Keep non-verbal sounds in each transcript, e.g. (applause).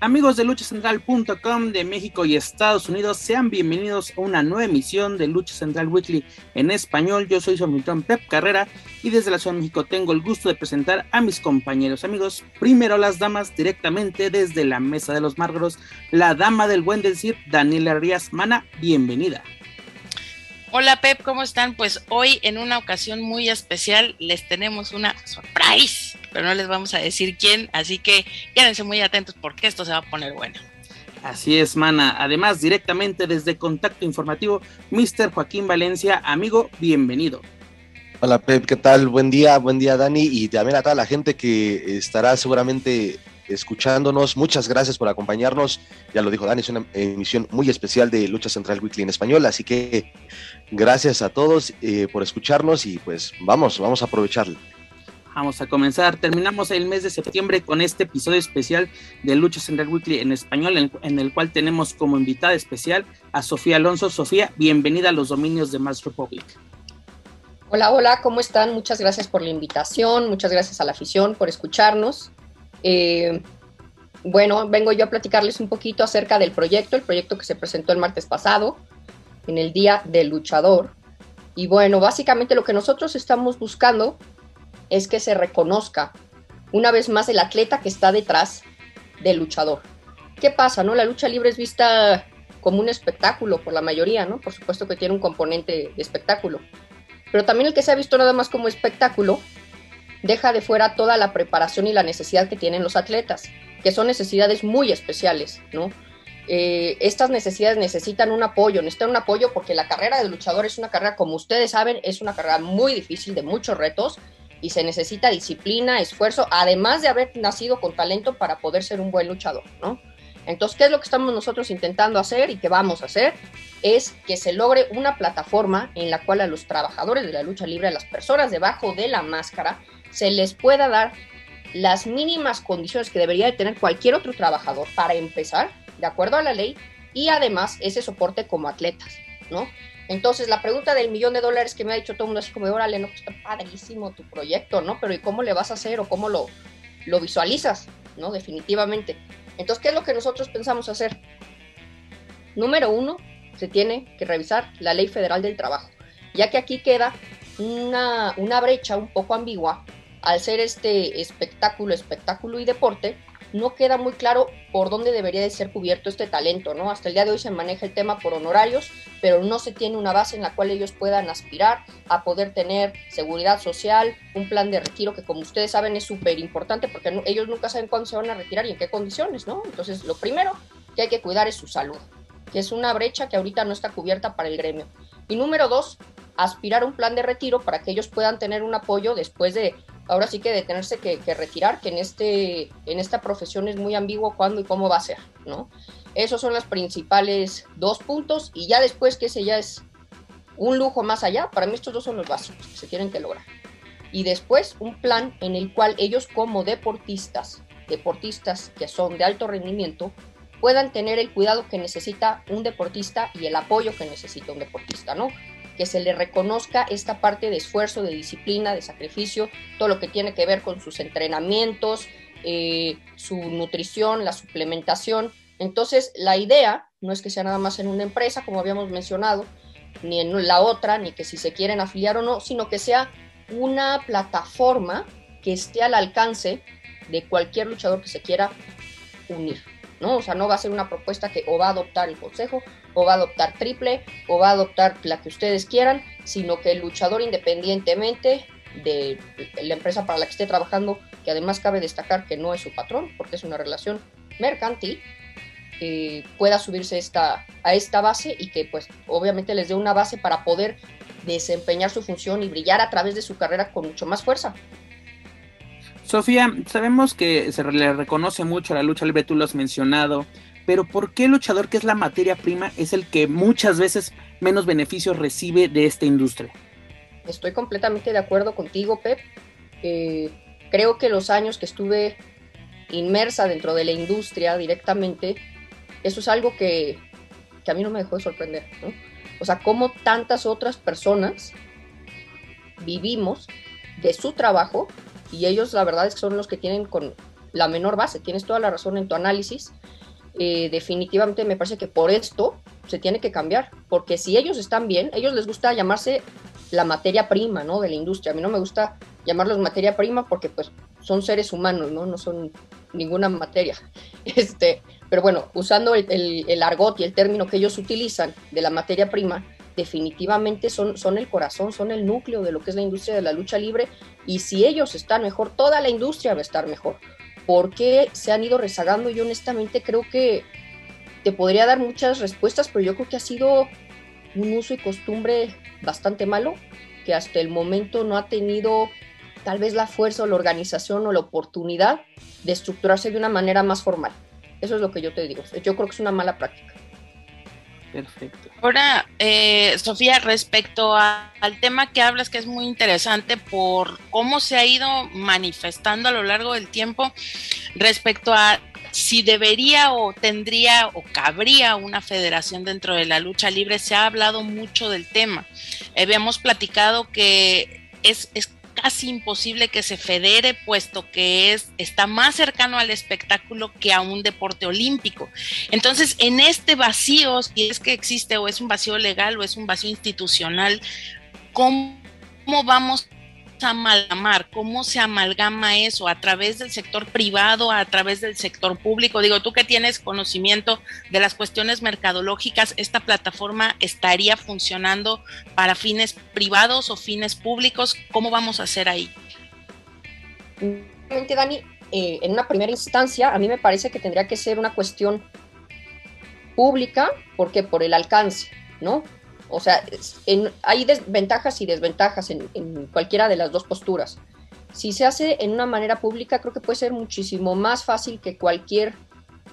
Amigos de luchacentral.com de México y Estados Unidos, sean bienvenidos a una nueva emisión de Lucha Central Weekly en español. Yo soy su Pep Carrera y desde la Ciudad de México tengo el gusto de presentar a mis compañeros amigos. Primero las damas directamente desde la Mesa de los Márgaros, la dama del buen decir, Daniela Rías Mana, bienvenida. Hola Pep, ¿cómo están? Pues hoy en una ocasión muy especial les tenemos una surprise, pero no les vamos a decir quién, así que quédense muy atentos porque esto se va a poner bueno. Así es, mana. Además, directamente desde Contacto Informativo, Mr. Joaquín Valencia, amigo, bienvenido. Hola Pep, ¿qué tal? Buen día, buen día Dani y también a toda la gente que estará seguramente escuchándonos. Muchas gracias por acompañarnos. Ya lo dijo Dani, es una emisión muy especial de Lucha Central Weekly en español, así que gracias a todos eh, por escucharnos y pues vamos, vamos a aprovecharlo. Vamos a comenzar. Terminamos el mes de septiembre con este episodio especial de Lucha Central Weekly en español, en, el cual tenemos como invitada especial a Sofía Alonso. Sofía, bienvenida a los dominios de Mass Republic. Hola, hola, ¿cómo están? Muchas gracias por la invitación, muchas gracias a la afición por escucharnos. Eh, bueno, vengo yo a platicarles un poquito acerca del proyecto, el proyecto que se presentó el martes pasado, en el Día del Luchador. Y bueno, básicamente lo que nosotros estamos buscando es que se reconozca una vez más el atleta que está detrás del luchador. ¿Qué pasa? No? La lucha libre es vista como un espectáculo por la mayoría, ¿no? Por supuesto que tiene un componente de espectáculo. Pero también el que se ha visto nada más como espectáculo deja de fuera toda la preparación y la necesidad que tienen los atletas, que son necesidades muy especiales, ¿no? Eh, estas necesidades necesitan un apoyo, necesitan un apoyo porque la carrera de luchador es una carrera, como ustedes saben, es una carrera muy difícil, de muchos retos, y se necesita disciplina, esfuerzo, además de haber nacido con talento para poder ser un buen luchador, ¿no? Entonces, ¿qué es lo que estamos nosotros intentando hacer y que vamos a hacer? Es que se logre una plataforma en la cual a los trabajadores de la lucha libre, a las personas debajo de la máscara, se les pueda dar las mínimas condiciones que debería de tener cualquier otro trabajador para empezar, de acuerdo a la ley, y además ese soporte como atletas, ¿no? Entonces, la pregunta del millón de dólares que me ha dicho todo el mundo es como, órale, no, pues está padrísimo tu proyecto, ¿no? Pero ¿y cómo le vas a hacer o cómo lo, lo visualizas, ¿no? Definitivamente. Entonces, ¿qué es lo que nosotros pensamos hacer? Número uno, se tiene que revisar la ley federal del trabajo, ya que aquí queda una, una brecha un poco ambigua al ser este espectáculo, espectáculo y deporte, no queda muy claro por dónde debería de ser cubierto este talento, ¿no? Hasta el día de hoy se maneja el tema por honorarios, pero no se tiene una base en la cual ellos puedan aspirar a poder tener seguridad social, un plan de retiro que como ustedes saben es súper importante porque ellos nunca saben cuándo se van a retirar y en qué condiciones, ¿no? Entonces, lo primero que hay que cuidar es su salud, que es una brecha que ahorita no está cubierta para el gremio. Y número dos, aspirar a un plan de retiro para que ellos puedan tener un apoyo después de ahora sí que de tenerse que, retirar, que en, este, en esta profesión es muy ambiguo cuándo y cómo va a ser, ¿no? Esos son los principales dos puntos y ya después que ese ya es un lujo más allá, para mí estos dos son los básicos que se tienen que lograr. Y después un plan en el cual ellos como deportistas, deportistas que son de alto rendimiento, puedan tener el cuidado que necesita un deportista y el apoyo que necesita un deportista, ¿no? Que se le reconozca esta parte de esfuerzo, de disciplina, de sacrificio, todo lo que tiene que ver con sus entrenamientos, eh, su nutrición, la suplementación. Entonces, la idea no es que sea nada más en una empresa, como habíamos mencionado, ni en la otra, ni que si se quieren afiliar o no, sino que sea una plataforma que esté al alcance de cualquier luchador que se quiera unir. ¿no? O sea, no va a ser una propuesta que o va a adoptar el consejo, o va a adoptar triple, o va a adoptar la que ustedes quieran, sino que el luchador independientemente de la empresa para la que esté trabajando, que además cabe destacar que no es su patrón, porque es una relación mercantil, eh, pueda subirse esta, a esta base y que pues obviamente les dé una base para poder desempeñar su función y brillar a través de su carrera con mucho más fuerza. Sofía, sabemos que se le reconoce mucho la lucha libre, tú lo has mencionado, pero ¿por qué el luchador que es la materia prima es el que muchas veces menos beneficios recibe de esta industria? Estoy completamente de acuerdo contigo, Pep. Eh, creo que los años que estuve inmersa dentro de la industria directamente, eso es algo que, que a mí no me dejó de sorprender. O sea, cómo tantas otras personas vivimos de su trabajo y ellos la verdad es que son los que tienen con la menor base. Tienes toda la razón en tu análisis. Eh, definitivamente me parece que por esto se tiene que cambiar, porque si ellos están bien, ellos les gusta llamarse la materia prima, ¿no? De la industria. A mí no me gusta llamarlos materia prima porque pues son seres humanos, ¿no? No son ninguna materia. (laughs) Este, pero bueno, usando el, el, argot y el término que ellos utilizan de la materia prima, definitivamente son, son el corazón, son el núcleo de lo que es la industria de la lucha libre y si ellos están mejor, toda la industria va a estar mejor. ¿Por qué se han ido rezagando? Yo honestamente creo que te podría dar muchas respuestas, pero yo creo que ha sido un uso y costumbre bastante malo, que hasta el momento no ha tenido tal vez la fuerza o la organización o la oportunidad de estructurarse de una manera más formal. Eso es lo que yo te digo. Yo creo que es una mala práctica. Perfecto. Ahora, eh, Sofía, respecto al tema que hablas, que es muy interesante por cómo se ha ido manifestando a lo largo del tiempo, respecto a si debería o tendría o cabría una federación dentro de la lucha libre, se ha hablado mucho del tema. habíamos platicado que es casi imposible que se federe, puesto que es, está más cercano al espectáculo que a un deporte olímpico. Entonces, en este vacío, si es que existe o es un vacío legal o es un vacío institucional, ¿cómo, cómo vamos amalgamar, cómo se amalgama eso a través del sector privado, a través del sector público. Digo, tú que tienes conocimiento de las cuestiones mercadológicas, ¿esta plataforma estaría funcionando para fines privados o fines públicos? ¿Cómo vamos a hacer ahí? Dani, eh, en una primera instancia, a mí me parece que tendría que ser una cuestión pública, porque por el alcance, ¿no? O sea, hay ventajas y desventajas en, cualquiera de las dos posturas. Si se hace en una manera pública, creo que puede ser muchísimo más fácil que cualquier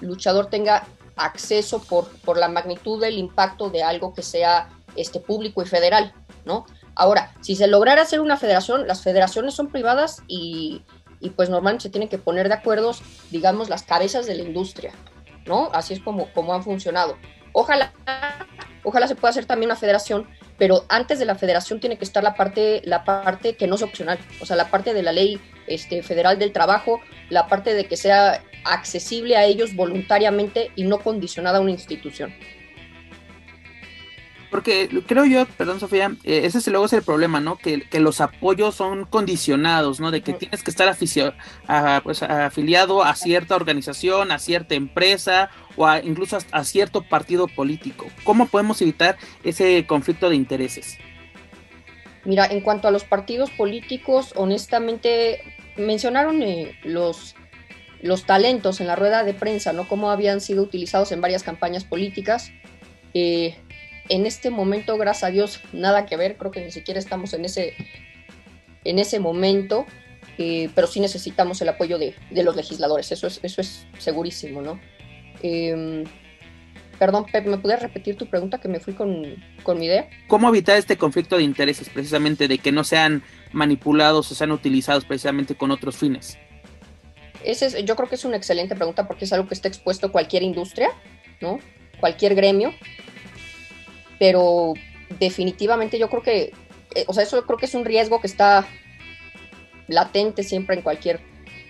luchador tenga acceso por, por la magnitud del impacto de algo que sea este, público y federal, ¿no? Ahora, si se lograra hacer una federación, las federaciones son privadas y, y pues normalmente se tienen que poner de acuerdo, digamos, las cabezas de la industria, ¿no? Así es como, como han funcionado. Ojalá Ojalá se pueda hacer también una federación, pero antes de la federación tiene que estar la parte, la parte que no es opcional, o sea, la parte de la ley este, federal del trabajo, la parte de que sea accesible a ellos voluntariamente y no condicionada a una institución. Porque creo yo, perdón Sofía, eh, ese es luego es el problema, ¿no? Que, los apoyos son condicionados, ¿no? De que tienes que estar pues, afiliado a cierta organización, a cierta empresa o incluso a, cierto partido político. ¿Cómo podemos evitar ese conflicto de intereses? Mira, en cuanto a los partidos políticos, honestamente, mencionaron eh, los, los talentos en la rueda de prensa, ¿no? Cómo habían sido utilizados en varias campañas políticas. Eh, en este momento, gracias a Dios, nada que ver, creo que ni siquiera estamos en ese, en ese momento, eh, pero sí necesitamos el apoyo de, los legisladores, eso es, eso es segurísimo, ¿no? Em, perdón, Pep, ¿me puedes repetir tu pregunta que me fui con, con, mi idea? ¿Cómo evitar este conflicto de intereses, precisamente, de que no sean manipulados o sean utilizados precisamente con otros fines? Ese es, yo creo que es una excelente pregunta porque es algo que está expuesto cualquier industria, ¿no? Cualquier gremio pero definitivamente yo creo que, eh, o sea, eso creo que es un riesgo que está latente siempre en cualquier,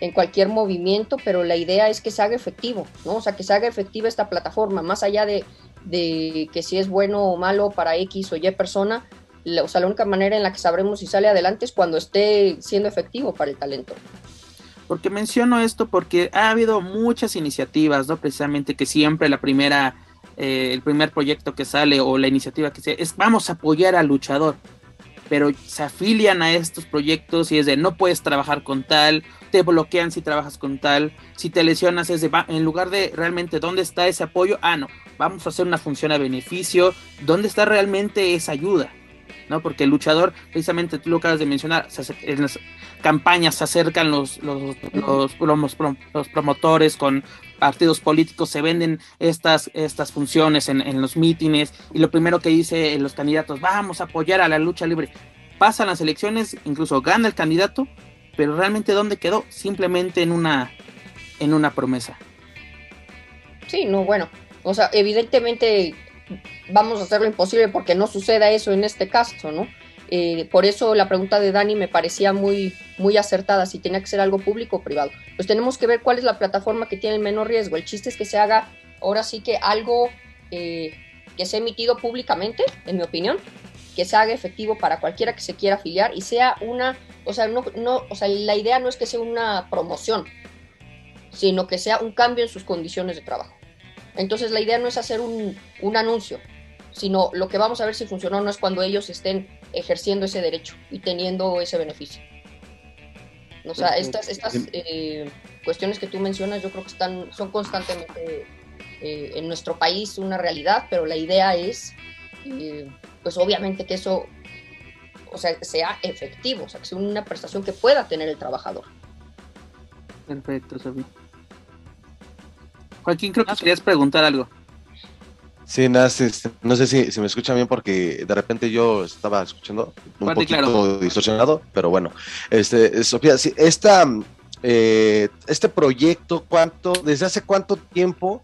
en cualquier movimiento, pero la idea es que se haga efectivo, ¿no? O sea, que se haga efectiva esta plataforma, más allá de, de que si es bueno o malo para X o Y persona, o sea, la única manera en la que sabremos si sale adelante es cuando esté siendo efectivo para el talento. Porque menciono esto porque ha habido muchas iniciativas, ¿no? Precisamente que siempre la primera, eh, el primer proyecto que sale o la iniciativa que se es vamos a apoyar al luchador. Pero se afilian a estos proyectos y es de no puedes trabajar con tal, te bloquean si trabajas con tal, si te lesionas es de en lugar de realmente dónde está ese apoyo, ah no, vamos a hacer una función a beneficio, dónde está realmente esa ayuda. ¿no? Porque el luchador, precisamente tú lo acabas de mencionar, en las campañas se acercan los, los, los, promotores con partidos políticos, se venden estas, estas funciones en, en los mítines y lo primero que dice los candidatos, vamos a apoyar a la lucha libre. Pasan las elecciones, incluso gana el candidato, pero realmente ¿dónde quedó? Simplemente en una, en una promesa. Sí, no, bueno, o sea, evidentemente vamos a hacer lo imposible porque no suceda eso en este caso, ¿no? Eh, por eso la pregunta de Dani me parecía muy, muy acertada, si tenía que ser algo público o privado. Pues tenemos que ver cuál es la plataforma que tiene el menor riesgo. El chiste es que se haga ahora sí que algo eh, que sea emitido públicamente, en mi opinión, que se haga efectivo para cualquiera que se quiera afiliar y sea una, o sea, no, no, o sea, la idea no es que sea una promoción, sino que sea un cambio en sus condiciones de trabajo. Entonces la idea no es hacer un, anuncio, sino lo que vamos a ver si funcionó no es cuando ellos estén ejerciendo ese derecho y teniendo ese beneficio. O sea, estas, estas eh, cuestiones que tú mencionas yo creo que están, son constantemente eh, en nuestro país una realidad, pero la idea es, eh, pues obviamente que eso o sea, sea efectivo, o sea, que sea una prestación que pueda tener el trabajador. Perfecto, Sofía. Joaquín, creo que querías preguntar algo. Sí, no sé si, me escuchan bien porque de repente yo estaba escuchando un poquito distorsionado, pero bueno, este, Sofía, sí, esta, eh, este proyecto, ¿cuánto, desde hace cuánto tiempo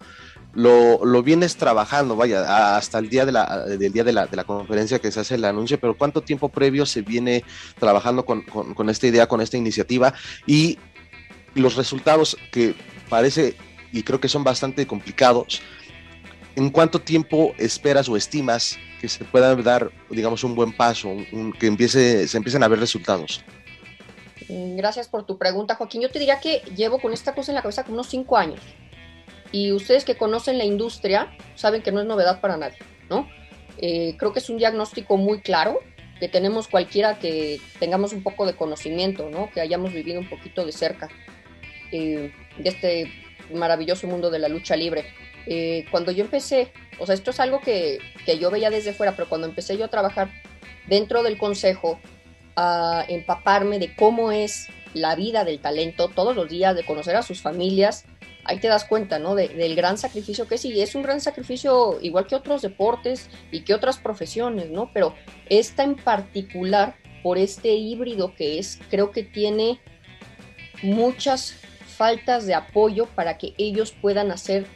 lo, vienes trabajando? Vaya, hasta el día de la, del día de la, de la conferencia que se hace el anuncio, pero ¿cuánto tiempo previo se viene trabajando con, con esta idea, con esta iniciativa y los resultados que parece y creo que son bastante complicados. ¿En cuánto tiempo esperas o estimas que se pueda dar, digamos, un buen paso, que empiece, se empiecen a ver resultados? Mm, gracias por tu pregunta, Joaquín. Yo te diría que llevo con esta cosa en la cabeza como unos cinco años. Y ustedes que conocen la industria saben que no es novedad para nadie, ¿no? Eh, creo que es un diagnóstico muy claro que tenemos cualquiera que tengamos un poco de conocimiento, ¿no? Que hayamos vivido un poquito de cerca eh, de este maravilloso mundo de la lucha libre. Eh, cuando yo empecé, o sea, esto es algo que, que, yo veía desde fuera, pero cuando empecé yo a trabajar dentro del consejo, a empaparme de cómo es la vida del talento todos los días, de conocer a sus familias, ahí te das cuenta, ¿no? del gran sacrificio que es, y es un gran sacrificio igual que otros deportes y que otras profesiones, ¿no? Pero esta en particular, por este híbrido que es, creo que tiene muchas faltas de apoyo para que ellos puedan hacer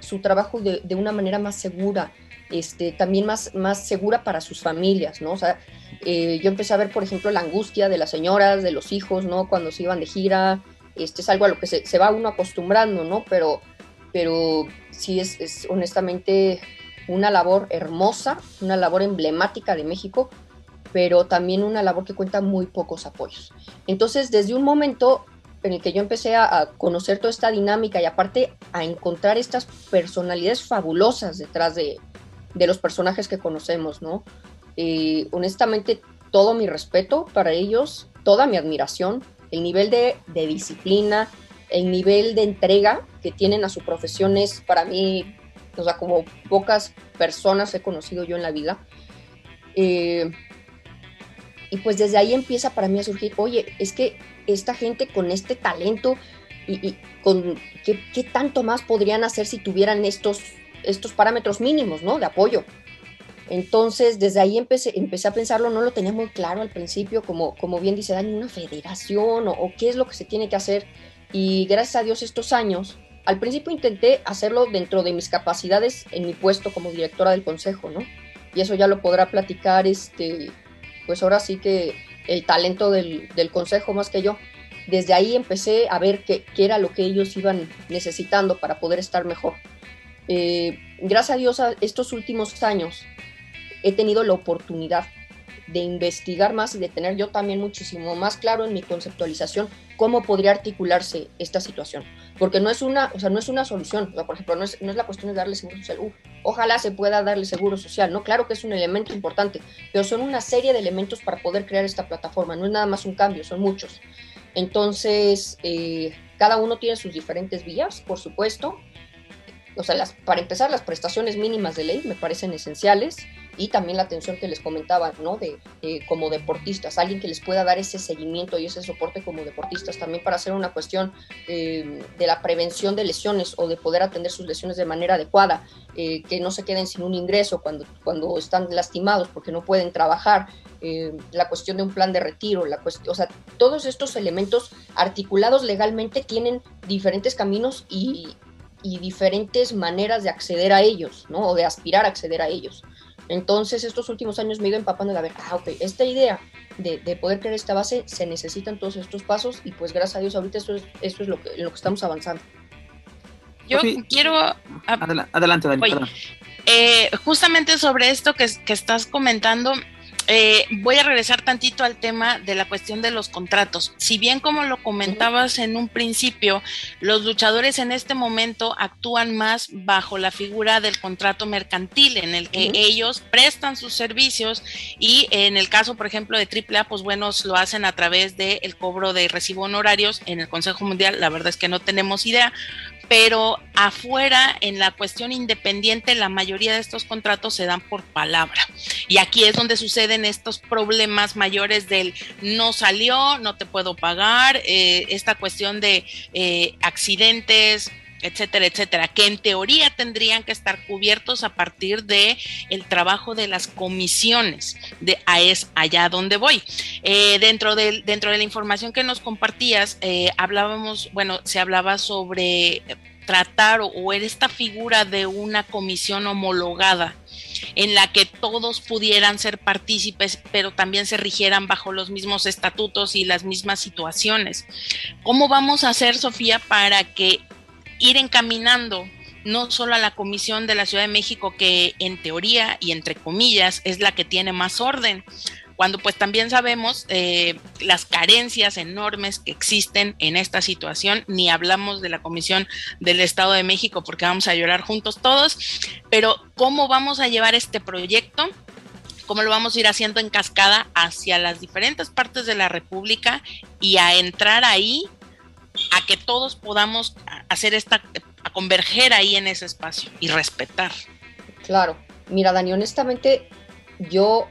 su trabajo de, una manera más segura, este, también más, más segura para sus familias, ¿no? O sea, eh, yo empecé a ver, por ejemplo, la angustia de las señoras, de los hijos, ¿no? Cuando se iban de gira, este es algo a lo que se, va uno acostumbrando, ¿no? Pero, pero sí es honestamente una labor hermosa, una labor emblemática de México, pero también una labor que cuenta muy pocos apoyos. Entonces, desde un momento en el que yo empecé a, conocer toda esta dinámica y aparte a encontrar estas personalidades fabulosas detrás de, los personajes que conocemos, ¿no? Eh, honestamente, todo mi respeto para ellos, toda mi admiración, el nivel de, disciplina, el nivel de entrega que tienen a su profesión es para mí, o sea, como pocas personas he conocido yo en la vida. Eh, y pues desde ahí empieza para mí a surgir, oye, es que esta gente con este talento y, con ¿qué, tanto más podrían hacer si tuvieran estos, estos parámetros mínimos, ¿no? De apoyo. Entonces, desde ahí empecé, empecé a pensarlo, no lo tenía muy claro al principio, como, como bien dice Dani, una federación o, qué es lo que se tiene que hacer. Y gracias a Dios estos años, al principio intenté hacerlo dentro de mis capacidades en mi puesto como directora del consejo, ¿no? Y eso ya lo podrá platicar, este, pues ahora sí que el talento del, consejo más que yo. Desde ahí empecé a ver qué, era lo que ellos iban necesitando para poder estar mejor. Eh, gracias a Dios, a estos últimos años he tenido la oportunidad de investigar más y de tener yo también muchísimo más claro en mi conceptualización cómo podría articularse esta situación. Porque no es una, o sea, no es una solución. por ejemplo, no es, no es, la cuestión de darle seguro social. ojalá se pueda darle seguro social, ¿no? Claro que es un elemento importante, pero son una serie de elementos para poder crear esta plataforma. No es nada más un cambio, son muchos. Entonces, eh, cada uno tiene sus diferentes vías, por supuesto o sea, las, para empezar, las prestaciones mínimas de ley me parecen esenciales y también la atención que les comentaba, ¿no? De, como deportistas, alguien que les pueda dar ese seguimiento y ese soporte como deportistas, también para hacer una cuestión eh, de la prevención de lesiones o de poder atender sus lesiones de manera adecuada, eh, que no se queden sin un ingreso cuando, cuando están lastimados porque no pueden trabajar, eh, la cuestión de un plan de retiro, la cuestión, o sea, todos estos elementos articulados legalmente tienen diferentes caminos y, y diferentes maneras de acceder a ellos, ¿no? O de aspirar a acceder a ellos. Entonces, estos últimos años me he ido empapando de ver, ah, ok, esta idea de, poder crear esta base, se necesitan todos estos pasos y pues gracias a Dios ahorita esto es, esto es lo, que, lo que estamos avanzando. Yo quiero... adelante, Dani. Eh, justamente sobre esto que, que estás comentando, eh, voy a regresar tantito al tema de la cuestión de los contratos. Si bien como lo comentabas en un principio, los luchadores en este momento actúan más bajo la figura del contrato mercantil, en el que ellos prestan sus servicios y en el caso, por ejemplo, de AAA, pues bueno, lo hacen a través del cobro de recibo honorarios. En el Consejo Mundial, la verdad es que no tenemos idea, pero afuera, en la cuestión independiente, la mayoría de estos contratos se dan por palabra. Y aquí es donde suceden estos problemas mayores del no salió, no te puedo pagar, eh, esta cuestión de eh, accidentes, etcétera, etcétera, que en teoría tendrían que estar cubiertos a partir de el trabajo de las comisiones, de a es allá donde voy. Eh, dentro, de, dentro de la información que nos compartías, eh, hablábamos, bueno, se hablaba sobre tratar o, o esta figura de una comisión homologada en la que todos pudieran ser partícipes, pero también se rigieran bajo los mismos estatutos y las mismas situaciones. ¿Cómo vamos a hacer, Sofía, para que ir encaminando no solo a la Comisión de la Ciudad de México, que en teoría y entre comillas es la que tiene más orden, cuando pues también sabemos eh, las carencias enormes que existen en esta situación, ni hablamos de la Comisión del Estado de México porque vamos a llorar juntos todos, pero ¿cómo vamos a llevar este proyecto? cómo lo vamos a ir haciendo en cascada hacia las diferentes partes de la República y a entrar ahí a que todos podamos hacer esta, a converger ahí en ese espacio y respetar. Claro, mira Dani, honestamente yo,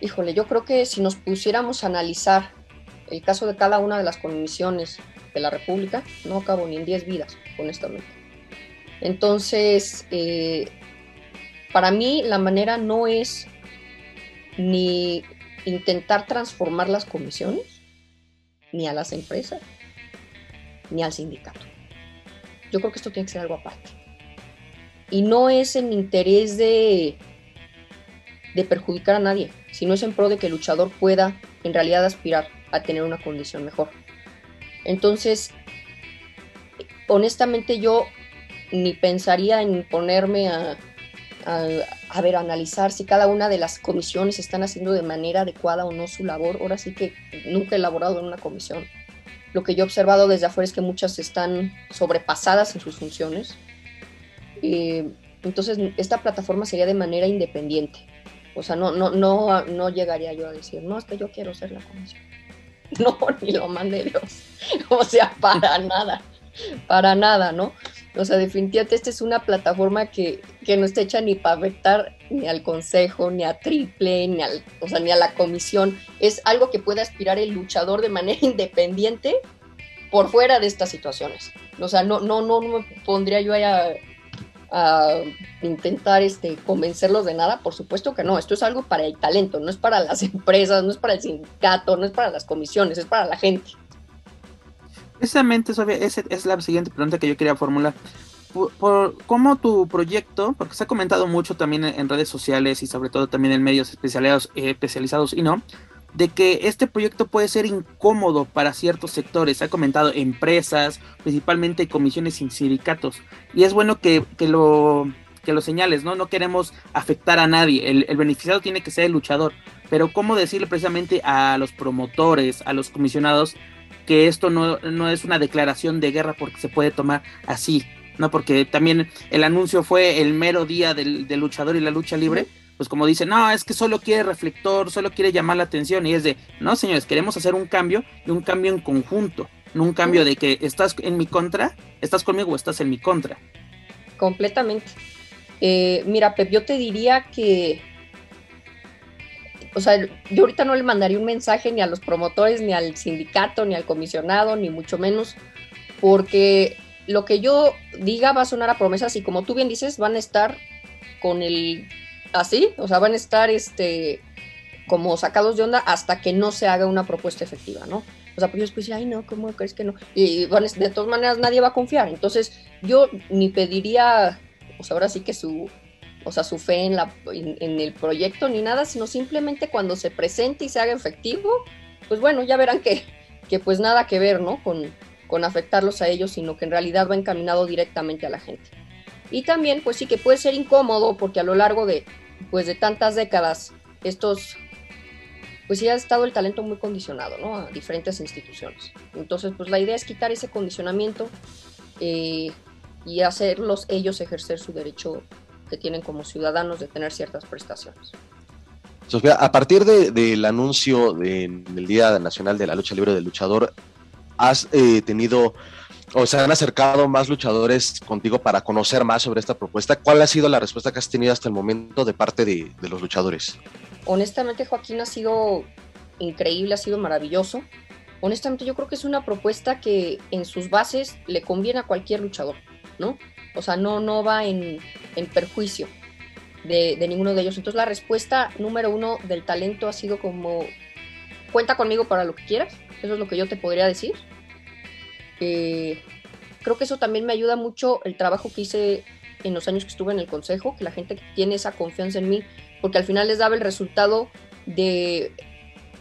híjole, yo creo que si nos pusiéramos a analizar el caso de cada una de las comisiones de la República, no acabo ni en 10 vidas, honestamente. Entonces, eh, para mí la manera no es ni intentar transformar las comisiones, ni a las empresas, ni al sindicato. Yo creo que esto tiene que ser algo aparte. Y no es en interés de, de perjudicar a nadie, sino es en pro de que el luchador pueda en realidad aspirar a tener una condición mejor. Entonces, honestamente yo ni pensaría en ponerme a, a, a, ver, analizar si cada una de las comisiones están haciendo de manera adecuada o no su labor. Ahora sí que nunca he elaborado en una comisión. Lo que yo he observado desde afuera es que muchas están sobrepasadas en sus funciones. Eh, entonces, esta plataforma sería de manera independiente. O sea, no, no, no, no llegaría yo a decir, no, es que yo quiero ser la comisión. (laughs) No, ni lo mande Dios. (laughs) O sea, para nada, para nada, ¿no? O sea, definitivamente esta es una plataforma que, que no está hecha ni para vetar ni al consejo, ni a triple, ni, al, o sea, ni a la comisión. Es algo que puede aspirar el luchador de manera (laughs) independiente por fuera de estas situaciones. O sea, no, no, no, me pondría yo a, a intentar este, convencerlos de nada. Por supuesto que no. Esto es algo para el talento, no es para las (laughs) empresas, no es para el sindicato, no es para las comisiones, es para la gente. Precisamente, Sofía, esa es la siguiente pregunta que yo quería formular. Por, cómo tu proyecto, porque se ha comentado mucho también en, redes sociales y sobre todo también en medios especializados, eh, especializados y no, de que este proyecto puede ser incómodo para ciertos sectores. Se ha comentado empresas, principalmente comisiones y sindicatos. Y es bueno que, que lo, que lo señales, ¿no? No queremos afectar a nadie. El, el, beneficiado tiene que ser el luchador. pero cómo decirle precisamente a los promotores, a los comisionados, que esto no, no es una declaración de guerra porque se puede tomar así, ¿no? Porque también el anuncio fue el mero día del, luchador y la lucha libre. Pues como dicen, no, es que solo quiere reflector, solo quiere llamar la atención. Y es de, no, señores, queremos hacer un cambio y un cambio en conjunto, no un cambio de que estás en mi contra, estás conmigo o estás en mi contra. Completamente. Eh, mira, Pep, yo te diría que o sea, yo ahorita no le mandaría un mensaje ni a los promotores, ni al sindicato, ni al comisionado, ni mucho menos, porque lo que yo diga va a sonar a promesas y como tú bien dices, van a estar con el así, o sea, van a estar este como sacados de onda hasta que no se haga una propuesta efectiva, ¿no? O sea, pues después ay, no, ¿cómo crees que no? Y van, de todas maneras nadie va a confiar. Entonces, yo ni pediría, pues ahora sí que su, o sea, su fe en, la, en, el proyecto ni nada, sino simplemente cuando se presente y se haga efectivo, pues bueno, ya verán que, que pues nada que ver, ¿no? Con, con afectarlos a ellos, sino que en realidad va encaminado directamente a la gente. Y también, pues sí que puede ser incómodo porque a lo largo de, pues de tantas décadas, estos, pues sí ha estado el talento muy condicionado, ¿no? A diferentes instituciones. Entonces, pues la idea es quitar ese condicionamiento eh, y hacerlos ellos ejercer su derecho que tienen como ciudadanos de tener ciertas prestaciones. Sofía, a partir del anuncio del Día Nacional de la Lucha Libre del Luchador, ¿has eh, tenido o se han acercado más luchadores contigo para conocer más sobre esta propuesta? ¿Cuál ha sido la respuesta que has tenido hasta el momento de parte de, de los luchadores? Honestamente, Joaquín ha sido increíble, ha sido maravilloso. Honestamente, yo creo que es una propuesta que en sus bases le conviene a cualquier luchador, ¿no? O sea, no, no va en, perjuicio de, ninguno de ellos. Entonces la respuesta número uno del talento ha sido como, cuenta conmigo para lo que quieras. Eso es lo que yo te podría decir. Eh, creo que eso también me ayuda mucho el trabajo que hice en los años que estuve en el consejo, que la gente tiene esa confianza en mí, porque al final les daba el resultado de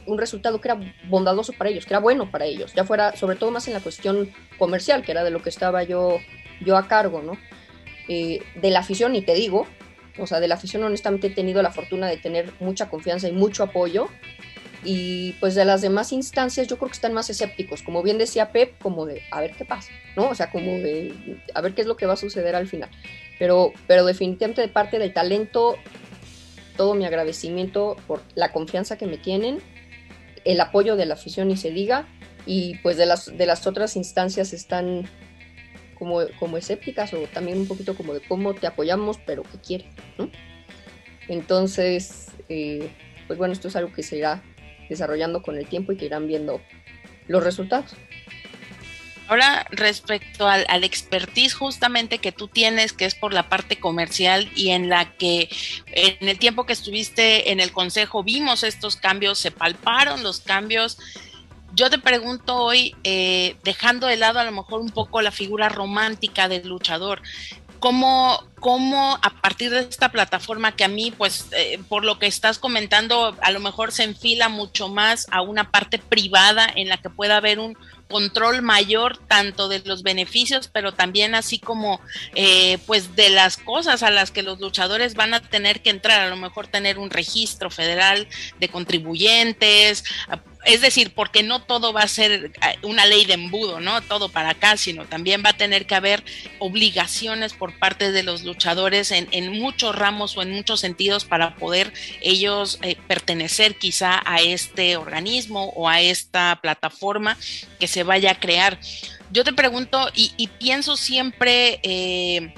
un resultado que era bondadoso para ellos, que era bueno para ellos, ya fuera sobre todo más en la cuestión comercial, que era de lo que estaba yo yo a cargo, ¿no? Eh, de la afición, y te digo, o sea, de la afición honestamente he tenido la fortuna de tener mucha confianza y mucho apoyo, y pues de las demás instancias yo creo que están más escépticos, como bien decía Pep, como de a ver qué pasa, ¿no? O sea, como de a ver qué es lo que va a suceder al final. Pero, pero definitivamente de parte del talento, todo mi agradecimiento por la confianza que me tienen, el apoyo de la afición y se diga, y pues de las, de las otras instancias están como, como escépticas o también un poquito como de cómo te apoyamos, pero qué quieres, ¿no? Entonces, eh, pues bueno, esto es algo que se irá desarrollando con el tiempo y que irán viendo los resultados. Ahora, respecto al, al, expertise justamente que tú tienes, que es por la parte comercial y en la que en el tiempo que estuviste en el consejo vimos estos cambios, se palparon los cambios yo te pregunto hoy, eh, dejando de lado a lo mejor un poco la figura romántica del luchador, ¿cómo, cómo a partir de esta plataforma que a mí, pues, eh, por lo que estás comentando, a lo mejor se enfila mucho más a una parte privada en la que pueda haber un control mayor tanto de los beneficios, pero también así como eh, pues de las cosas a las que los luchadores van a tener que entrar, a lo mejor tener un registro federal de contribuyentes, es decir, porque no todo va a ser eh, una ley de embudo, ¿no? Todo para acá, sino también va a tener que haber obligaciones por parte de los luchadores en, muchos ramos o en muchos sentidos para poder ellos eh, pertenecer quizá a este organismo o a esta plataforma que se vaya a crear. Yo te pregunto y, pienso siempre... Eh,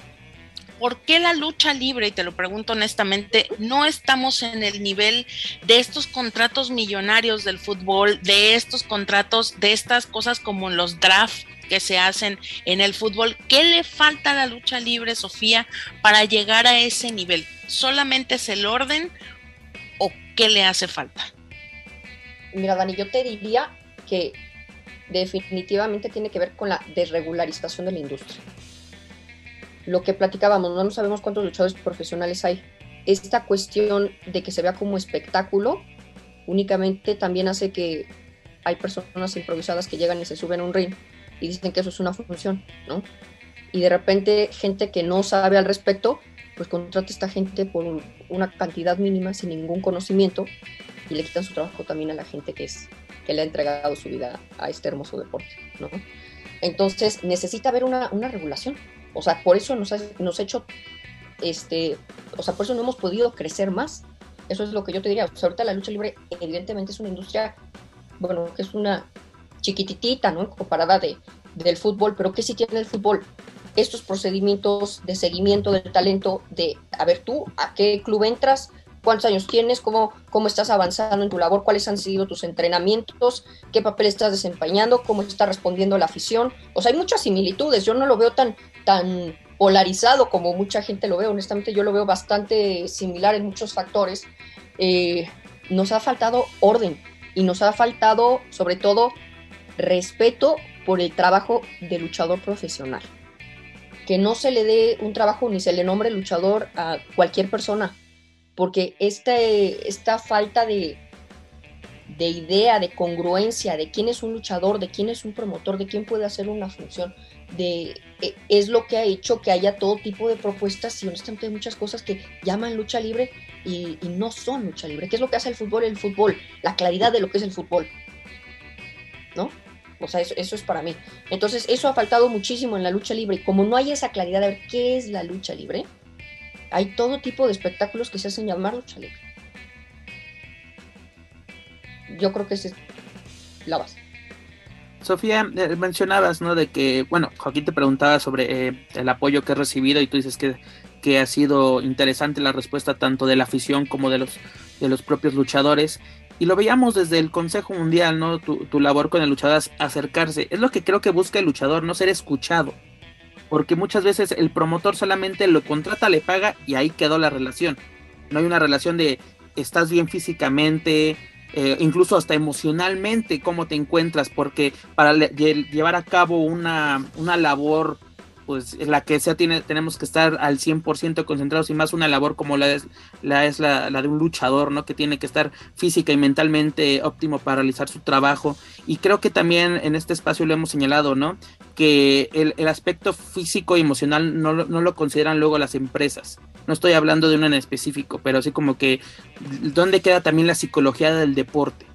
¿por qué la lucha libre, y te lo pregunto honestamente, no estamos en el nivel de estos contratos millonarios del fútbol, de estos contratos, de estas cosas como los drafts que se hacen en el fútbol? ¿Qué le falta a la lucha libre, Sofía, para llegar a ese nivel? ¿Solamente es el orden o qué le hace falta? Mira, Dani, yo te diría que definitivamente tiene que ver con la desregularización de la industria lo que platicábamos, no sabemos cuántos luchadores profesionales hay. Esta cuestión de que se vea como espectáculo únicamente también hace que hay personas improvisadas que llegan y se suben a un ring y dicen que eso es una función, ¿no? Y de repente gente que no sabe al respecto, pues contrata a esta gente por una cantidad mínima sin ningún conocimiento y le quitan su trabajo también a la gente que, es, que le ha entregado su vida a este hermoso deporte, ¿no? Entonces necesita haber una, una regulación. O sea, por eso nos ha, nos hecho, este, o sea, por eso no hemos podido crecer más. Eso es lo que yo te diría. O sea, ahorita la lucha libre evidentemente es una industria, bueno, que es una chiquititita, ¿no? Comparada de, del fútbol, pero que sí tiene el fútbol estos procedimientos de seguimiento del talento, de, a ver tú, a qué club entras, cuántos años tienes, cómo, cómo estás avanzando en tu labor, cuáles han sido tus entrenamientos, qué papel estás desempeñando, cómo está respondiendo la afición. O sea, hay muchas similitudes, yo no lo veo tan, tan polarizado como mucha gente lo ve, honestamente yo lo veo bastante similar en muchos factores. Eh, nos ha faltado orden y nos ha faltado sobre todo respeto por el trabajo de luchador profesional. Que no se le dé un trabajo ni se le nombre luchador a cualquier persona, porque este, esta falta de, de idea, de congruencia, de quién es un luchador, de quién es un promotor, de quién puede hacer una función, de, e, es lo que ha hecho que haya todo tipo de propuestas y honestamente hay muchas cosas que llaman lucha libre y, no son lucha libre. ¿Qué es lo que hace el fútbol? El fútbol, la claridad de lo que es el fútbol. ¿No? O sea, eso, es para mí. Entonces, eso ha faltado muchísimo en la lucha libre. Y como no hay esa claridad de ver qué es la lucha libre, hay todo tipo de espectáculos que se hacen llamar lucha. Yo creo que esa es la base. Sofía, eh, mencionabas, ¿no? De que, bueno, Joaquín te preguntaba sobre eh, el apoyo que has recibido y tú dices que, que ha sido interesante la respuesta tanto de la afición como de los, de los propios luchadores y lo veíamos desde el Consejo Mundial, ¿no? Tu, labor con el luchador es acercarse. Es lo que creo que busca el luchador, no ser escuchado. Porque muchas veces el promotor solamente lo contrata, le paga y ahí quedó la relación. No hay una relación de estás bien físicamente, eh, incluso hasta emocionalmente, cómo te encuentras, porque para llevar a cabo una, una labor pues la que sea tiene, tenemos que estar al 100% concentrados y más una labor como la es, la, es la, de un luchador, ¿no? Que tiene que estar física y mentalmente óptimo para realizar su trabajo. Y creo que también en este espacio lo hemos señalado, ¿no? Que el, aspecto físico y emocional no, no lo consideran luego las empresas. No estoy hablando de uno en específico, pero así como que dónde queda también la psicología del deporte,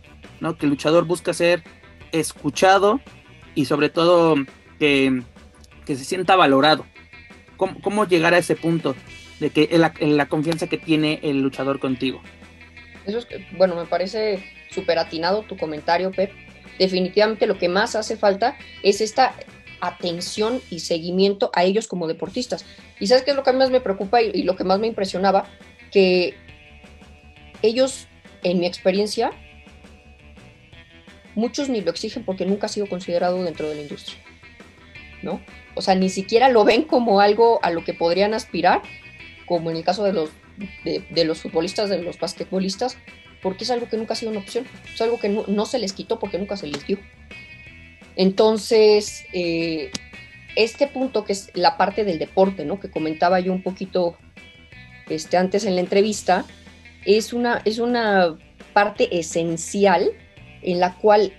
¿no? Que el luchador busca ser escuchado y sobre todo que que se sienta valorado. ¿Cómo, llegar a ese punto de que la, la confianza que tiene el luchador contigo? Eso es, bueno, me parece súper atinado tu comentario, Pep. Definitivamente lo que más hace falta es esta atención y seguimiento a ellos como deportistas. Y sabes qué es lo que más me preocupa y, y lo que más me impresionaba, que ellos, en mi experiencia, muchos ni lo exigen porque nunca ha sido considerado dentro de la industria, ¿no? o sea, ni siquiera lo ven como algo a lo que podrían aspirar, como en el caso de los, de, los futbolistas, de los basquetbolistas, porque es algo que nunca ha sido una opción, es algo que no, se les quitó porque nunca se les dio. Entonces, eh, este punto que es la parte del deporte, ¿no? Que comentaba yo un poquito este, antes en la entrevista, es una, es una parte esencial en la cual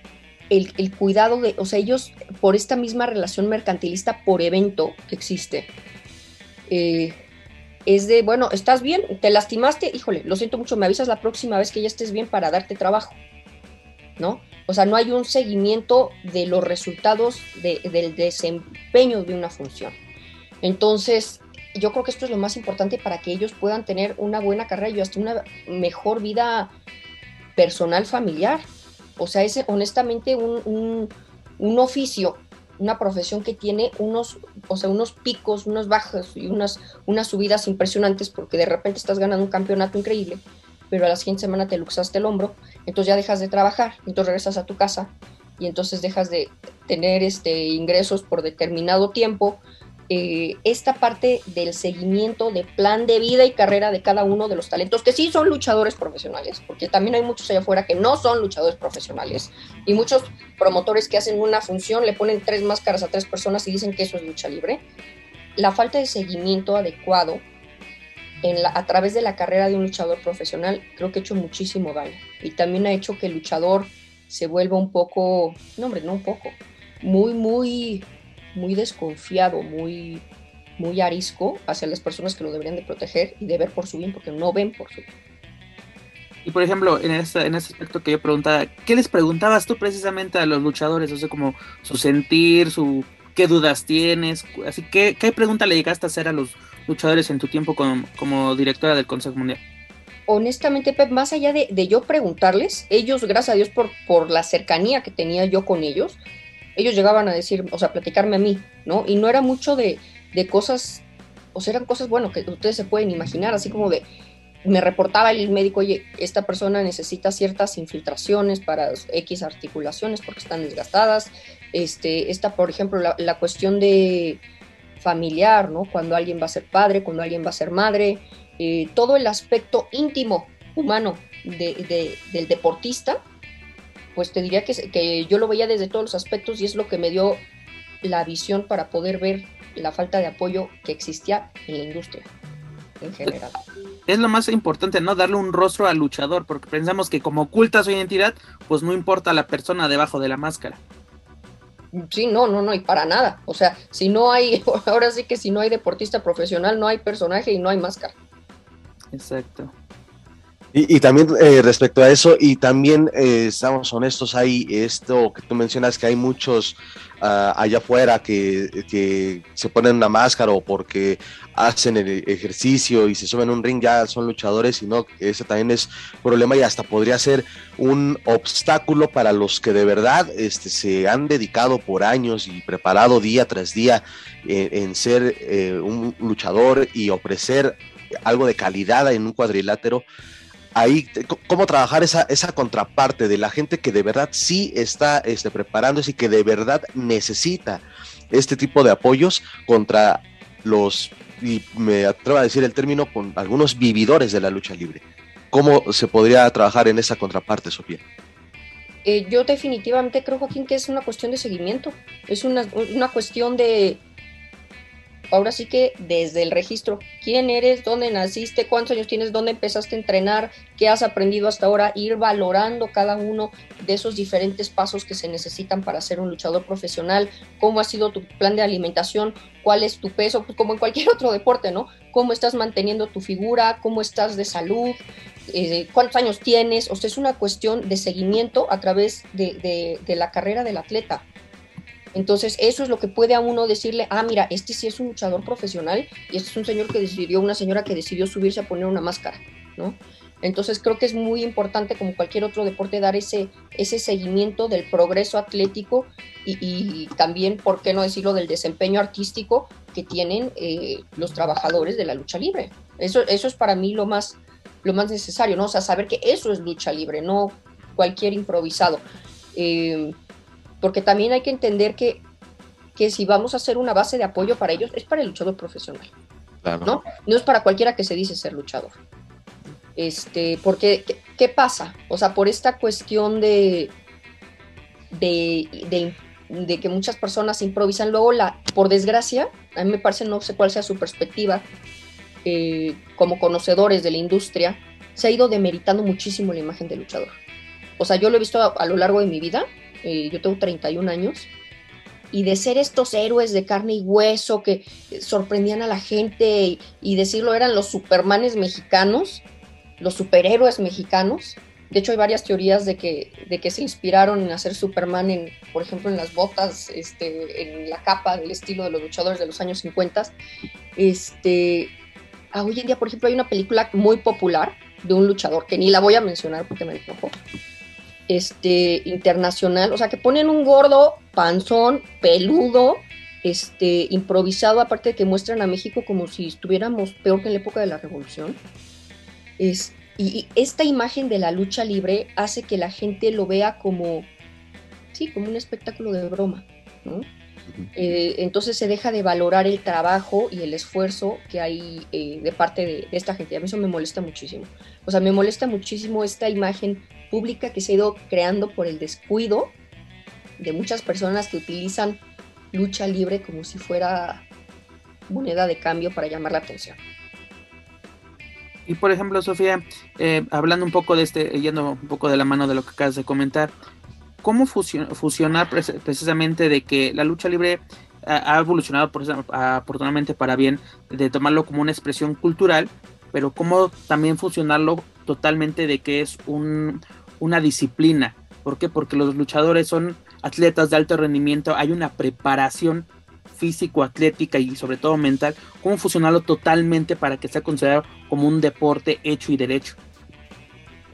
el, cuidado de, o sea, ellos por esta misma relación mercantilista por evento que existe, eh, es de, bueno, ¿estás bien? ¿Te lastimaste? Híjole, lo siento mucho, me avisas la próxima vez que ya estés bien para darte trabajo, ¿no? O sea, no hay un seguimiento de los resultados del desempeño de una función. Entonces, yo creo que esto es lo más importante para que ellos puedan tener una buena carrera y hasta una mejor vida personal familiar. O sea, es honestamente un, oficio, una profesión que tiene unos, o sea, unos picos, unos bajos y unas, unas subidas impresionantes porque de repente estás ganando un campeonato increíble, pero a la siguiente semana te luxaste el hombro, entonces ya dejas de trabajar, entonces regresas a tu casa y entonces dejas de tener este, ingresos por determinado tiempo, eh, esta parte del seguimiento de plan de vida y carrera de cada uno de los talentos, que sí son luchadores profesionales, porque también hay muchos allá afuera que no son luchadores profesionales, y muchos promotores que hacen una función, le ponen tres máscaras a tres personas y dicen que eso es lucha libre. La falta de seguimiento adecuado a través de la carrera de un luchador profesional creo que ha hecho muchísimo daño, y también ha hecho que el luchador se vuelva un poco, no hombre, no un poco, muy, muy muy desconfiado, muy, muy arisco hacia las personas que lo deberían de proteger y de ver por su bien, porque no ven por su bien. Y por ejemplo, en ese, en ese aspecto que yo preguntaba, ¿qué les preguntabas tú precisamente a los luchadores? O sea, como su sentir, su qué dudas tienes. Así que, ¿qué pregunta le llegaste a hacer a los luchadores en tu tiempo como, como directora del Consejo Mundial? Honestamente, Pep, más allá de, de, yo preguntarles, ellos, gracias a Dios por, por la cercanía que tenía yo con ellos, ellos llegaban a decir, o sea, platicarme a mí, ¿no? Y no era mucho de, de cosas, o sea, eran cosas, bueno, que ustedes se pueden imaginar, así como de, me reportaba el médico, oye, esta persona necesita ciertas infiltraciones para X articulaciones porque están desgastadas. Este, esta, por ejemplo, la, la, cuestión de familiar, ¿no? Cuando alguien va a ser padre, cuando alguien va a ser madre, eh, todo el aspecto íntimo, humano de, de, del deportista, pues te diría que, que yo lo veía desde todos los aspectos y es lo que me dio la visión para poder ver la falta de apoyo que existía en la industria en general. Es lo más importante, ¿no? Darle un rostro al luchador, porque pensamos que como oculta su identidad, pues no importa la persona debajo de la máscara. Sí, no, no, no, y para nada. O sea, si no hay, (laughs) ahora sí que si no hay deportista profesional, no hay personaje y no hay máscara. Exacto. Y, también eh, respecto a eso, y también eh, estamos honestos, hay esto que tú mencionas, que hay muchos uh, allá afuera que, que, se ponen una máscara o porque hacen el ejercicio y se suben a un ring, ya son luchadores, y no, ese también es problema y hasta podría ser un obstáculo para los que de verdad este, se han dedicado por años y preparado día tras día en ser eh, un luchador y ofrecer algo de calidad en un cuadrilátero ahí cómo trabajar esa, esa contraparte de la gente que de verdad sí está este, preparándose y que de verdad necesita este tipo de apoyos contra los, y me atrevo a decir el término, con algunos vividores de la lucha libre. ¿Cómo se podría trabajar en esa contraparte, Sofía? Eh, yo definitivamente creo, Joaquín, que es una cuestión de seguimiento, es una, una cuestión de, ahora sí que desde el registro, quién eres, dónde naciste, cuántos años tienes, dónde empezaste a entrenar, qué has aprendido hasta ahora, ir valorando cada uno de esos diferentes pasos que se necesitan para ser un luchador profesional, cómo ha sido tu plan de alimentación, cuál es tu peso, pues como en cualquier (laughs) otro deporte, ¿no? Cómo estás manteniendo tu figura, cómo estás de salud, eh, cuántos años tienes, o sea, es una cuestión de seguimiento a través de, la carrera del atleta. Entonces, eso es lo que puede a uno decirle, ah, mira, este sí es un luchador profesional y este es un señor que decidió, una señora que decidió subirse a poner una máscara, ¿no? Entonces, creo que es muy importante, como cualquier otro deporte, dar ese, ese seguimiento del progreso atlético y, también, ¿por qué no decirlo?, del desempeño artístico que tienen eh, los trabajadores de la lucha libre. Eso, eso es para mí lo más, lo más necesario, ¿no? O sea, saber que eso es lucha libre, no cualquier improvisado. Eh, porque también hay que entender que, que si vamos a hacer una base de apoyo para ellos, es para el luchador profesional. Claro. ¿no? no es para cualquiera que se dice ser luchador. Este, porque, ¿qué, ¿qué, pasa? O sea, por esta cuestión de, de, de, de, que muchas personas improvisan, luego, la, por desgracia, a mí me parece, no sé cuál sea su perspectiva, eh, como conocedores de la industria, se ha ido demeritando muchísimo la imagen del luchador. O sea, yo lo he visto a, a lo largo de mi vida, eh, yo tengo 31 años, y de ser estos héroes de carne y hueso que sorprendían a la gente y, y, decirlo eran los supermanes mexicanos, los superhéroes mexicanos. De hecho, hay varias teorías de que, de que se inspiraron en hacer Superman, en, por ejemplo, en las botas, este, en la capa del estilo de los luchadores de los años 50. Este, ah, hoy en día, por ejemplo, hay una película muy popular de un luchador que ni la voy a mencionar porque me enojó este, internacional, o sea, que ponen un gordo, panzón, peludo, este, improvisado, aparte de que muestran a México como si estuviéramos peor que en la época de la Revolución. Es, y, esta imagen de la lucha libre hace que la gente lo vea como, sí, como un espectáculo de broma. Eh, entonces se deja de valorar el trabajo y el esfuerzo que hay eh, de parte de, de, esta gente. A mí eso me molesta muchísimo. O sea, me molesta muchísimo esta imagen pública que se ha ido creando por el descuido de muchas personas que utilizan lucha libre como si fuera moneda de cambio para llamar la atención. Y por ejemplo, Sofía, eh, hablando un poco de este, yendo un poco de la mano de lo que acabas de comentar, ¿cómo fusionar precisamente de que la lucha libre ha evolucionado por, afortunadamente para bien, de tomarlo como una expresión cultural, pero cómo también fusionarlo totalmente de que es un, una disciplina. ¿Por qué? Porque los luchadores son atletas de alto rendimiento, hay una preparación físico-atlética y sobre todo mental, cómo fusionarlo totalmente para que sea considerado como un deporte hecho y derecho.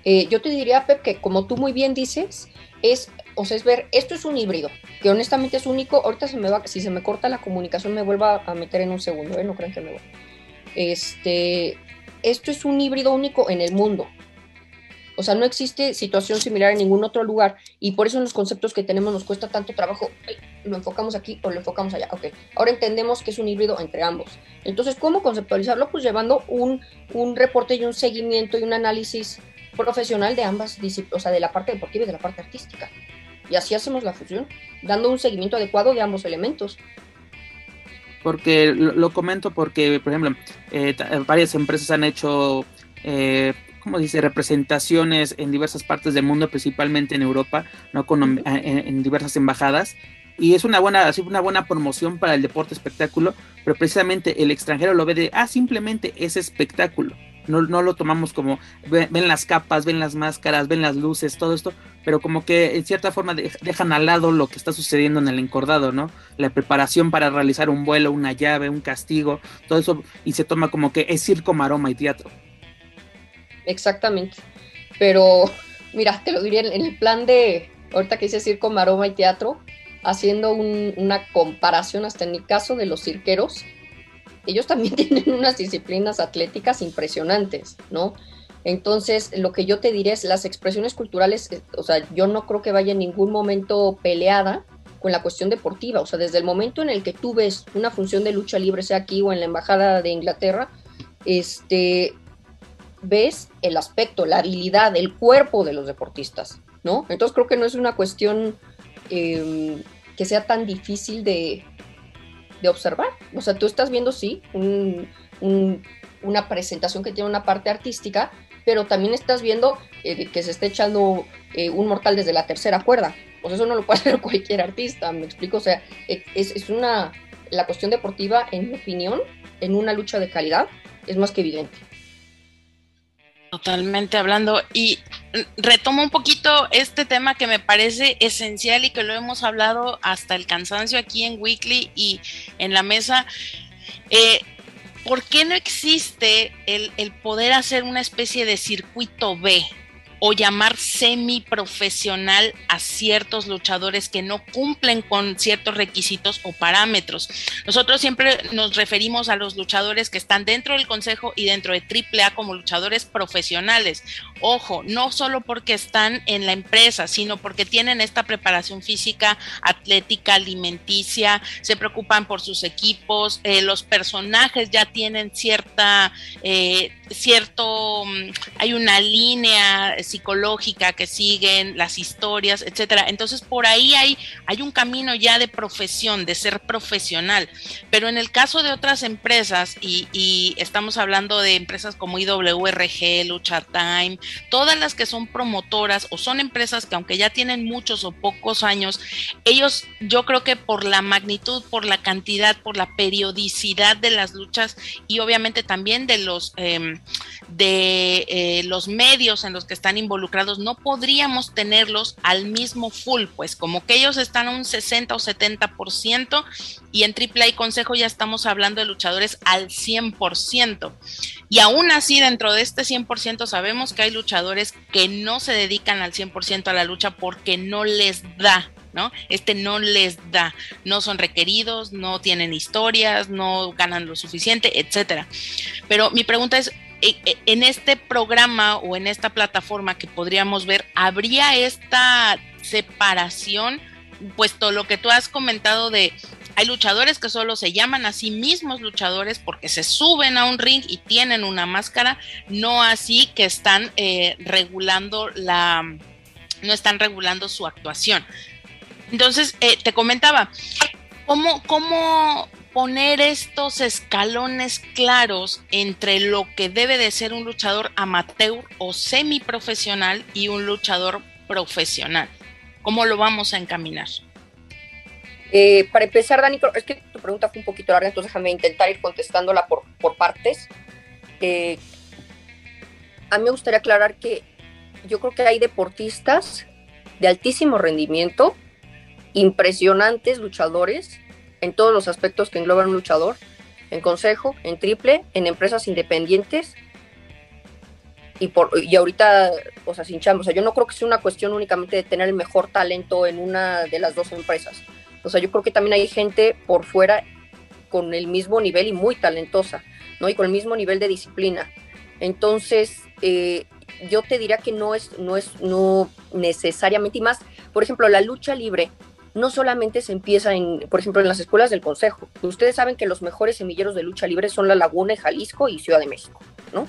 Eh, yo te diría, Pep, que como tú muy bien dices, es, o sea, es ver, esto es un híbrido, que honestamente es único, ahorita se me va, si se me corta la comunicación me vuelva a meter en un segundo, ¿eh? no crean que me voy. Este, esto es un híbrido único en el mundo, o sea, no existe situación similar en ningún otro lugar y por eso en los conceptos que tenemos nos cuesta tanto trabajo, lo enfocamos aquí o lo enfocamos allá. Ok, ahora entendemos que es un híbrido entre ambos. Entonces, ¿cómo conceptualizarlo? Pues llevando un, un reporte y un seguimiento y un análisis profesional de ambas disciplinas, o sea, de la parte deportiva y de la parte artística. Y así hacemos la fusión, dando un seguimiento adecuado de ambos elementos porque lo, comento porque, por ejemplo, eh, varias empresas han hecho eh, como dice, representaciones en diversas partes del mundo, principalmente en Europa, ¿no? Con, en, diversas embajadas. Y es una buena, una buena promoción para el deporte espectáculo, pero precisamente el extranjero lo ve de, ah, simplemente es espectáculo. No, no lo tomamos como, ven, las capas, ven las máscaras, ven las luces, todo esto, pero como que en cierta forma dejan al lado lo que está sucediendo en el encordado, ¿no? La preparación para realizar un vuelo, una llave, un castigo, todo eso, y se toma como que es circo, maroma y teatro. Exactamente. Pero, (laughs) mira, te lo diría en el plan de, ahorita que hice circo, maroma y teatro, haciendo una comparación hasta en mi caso de los cirqueros, ellos también (laughs) tienen unas disciplinas atléticas impresionantes, ¿no? Entonces, lo que yo te diré es las expresiones culturales, eh, o sea, yo no creo que vaya en ningún momento peleada con la cuestión deportiva, o sea, desde el momento en el que tú ves una función de lucha libre, sea aquí o en la Embajada de Inglaterra, este, ves el aspecto, la habilidad, el cuerpo de los deportistas, ¿no? Entonces creo que no es una cuestión em, que sea tan difícil de, observar. O sea, tú estás viendo, sí, una presentación que tiene una parte artística, pero también estás viendo eh, que se está echando eh, un mortal desde la tercera cuerda. Pues eso no lo (laughs) puede hacer cualquier artista, me explico. O sea, e, es, es una, la cuestión deportiva, en mi opinión, en una lucha de calidad, es más que evidente. Totalmente hablando. Y retomo un poquito este tema que me parece esencial y que lo hemos hablado hasta el cansancio aquí en Weekly y en la mesa. Eh, ¿Por qué no existe el, el poder hacer una especie de circuito B? O llamar semiprofesional a ciertos luchadores que no cumplen con ciertos requisitos o parámetros. Nosotros siempre nos referimos a los luchadores que están dentro del consejo y dentro de AAA como luchadores profesionales. Ojo, no solo porque están en la empresa, sino porque tienen esta preparación física, atlética, alimenticia, se preocupan por sus equipos, eh, los personajes ya tienen cierta, eh, cierto, mm, hay una línea psicológica que siguen, las historias, etcétera. Entonces, por ahí hay, hay un camino ya de profesión, de ser profesional. Pero en el caso de otras empresas, y, y estamos hablando de empresas como IWRG, Lucha Time, todas las que son promotoras o son empresas que aunque ya tienen muchos o pocos años, ellos yo creo que por la magnitud, por la cantidad, por la periodicidad de las luchas y obviamente también de los em, de eh, los medios en los que están involucrados, no podríamos tenerlos al mismo full, pues como que ellos están a un 60 o 70% y en AAA Consejo ya estamos hablando de luchadores al 100%. Y aún así, dentro de este 100% sabemos que hay luchadores que no se dedican al 100% a la lucha porque no les da, ¿no? Este no les da, no son requeridos, no tienen historias, no ganan lo suficiente, etcétera. Pero mi pregunta es, en este programa o en esta plataforma que podríamos ver, ¿habría esta separación? Puesto lo que tú has comentado de hay luchadores que solo se llaman a sí mismos luchadores porque se suben a un ring y tienen una máscara, no así que están eh, regulando la, no están regulando su actuación. Entonces, eh, te comentaba, ¿cómo, ¿cómo poner estos escalones claros entre lo que debe de ser un luchador amateur o semiprofesional y un luchador profesional? ¿Cómo lo vamos a encaminar? Eh, para empezar, Dani, es que tu pregunta fue un poquito larga, entonces déjame intentar ir contestándola por, partes. Eh, a mí me gustaría aclarar que yo creo que hay deportistas de altísimo rendimiento, impresionantes luchadores en todos los aspectos que engloban un luchador, en consejo, en triple, en empresas independientes y por y ahorita, o sea, sin chamba, o sea, yo no creo que sea una cuestión únicamente de tener el mejor talento en una de las dos empresas. O sea, yo creo que también hay gente por fuera con el mismo nivel y muy talentosa, ¿no? Y con el mismo nivel de disciplina. Entonces, eh, yo te diría que no es, no es, no necesariamente, y más, por ejemplo, la lucha libre no solamente se empieza en, por ejemplo, en las escuelas del Consejo. Ustedes saben que los mejores semilleros de lucha libre son La Laguna, Jalisco y Ciudad de México, ¿no?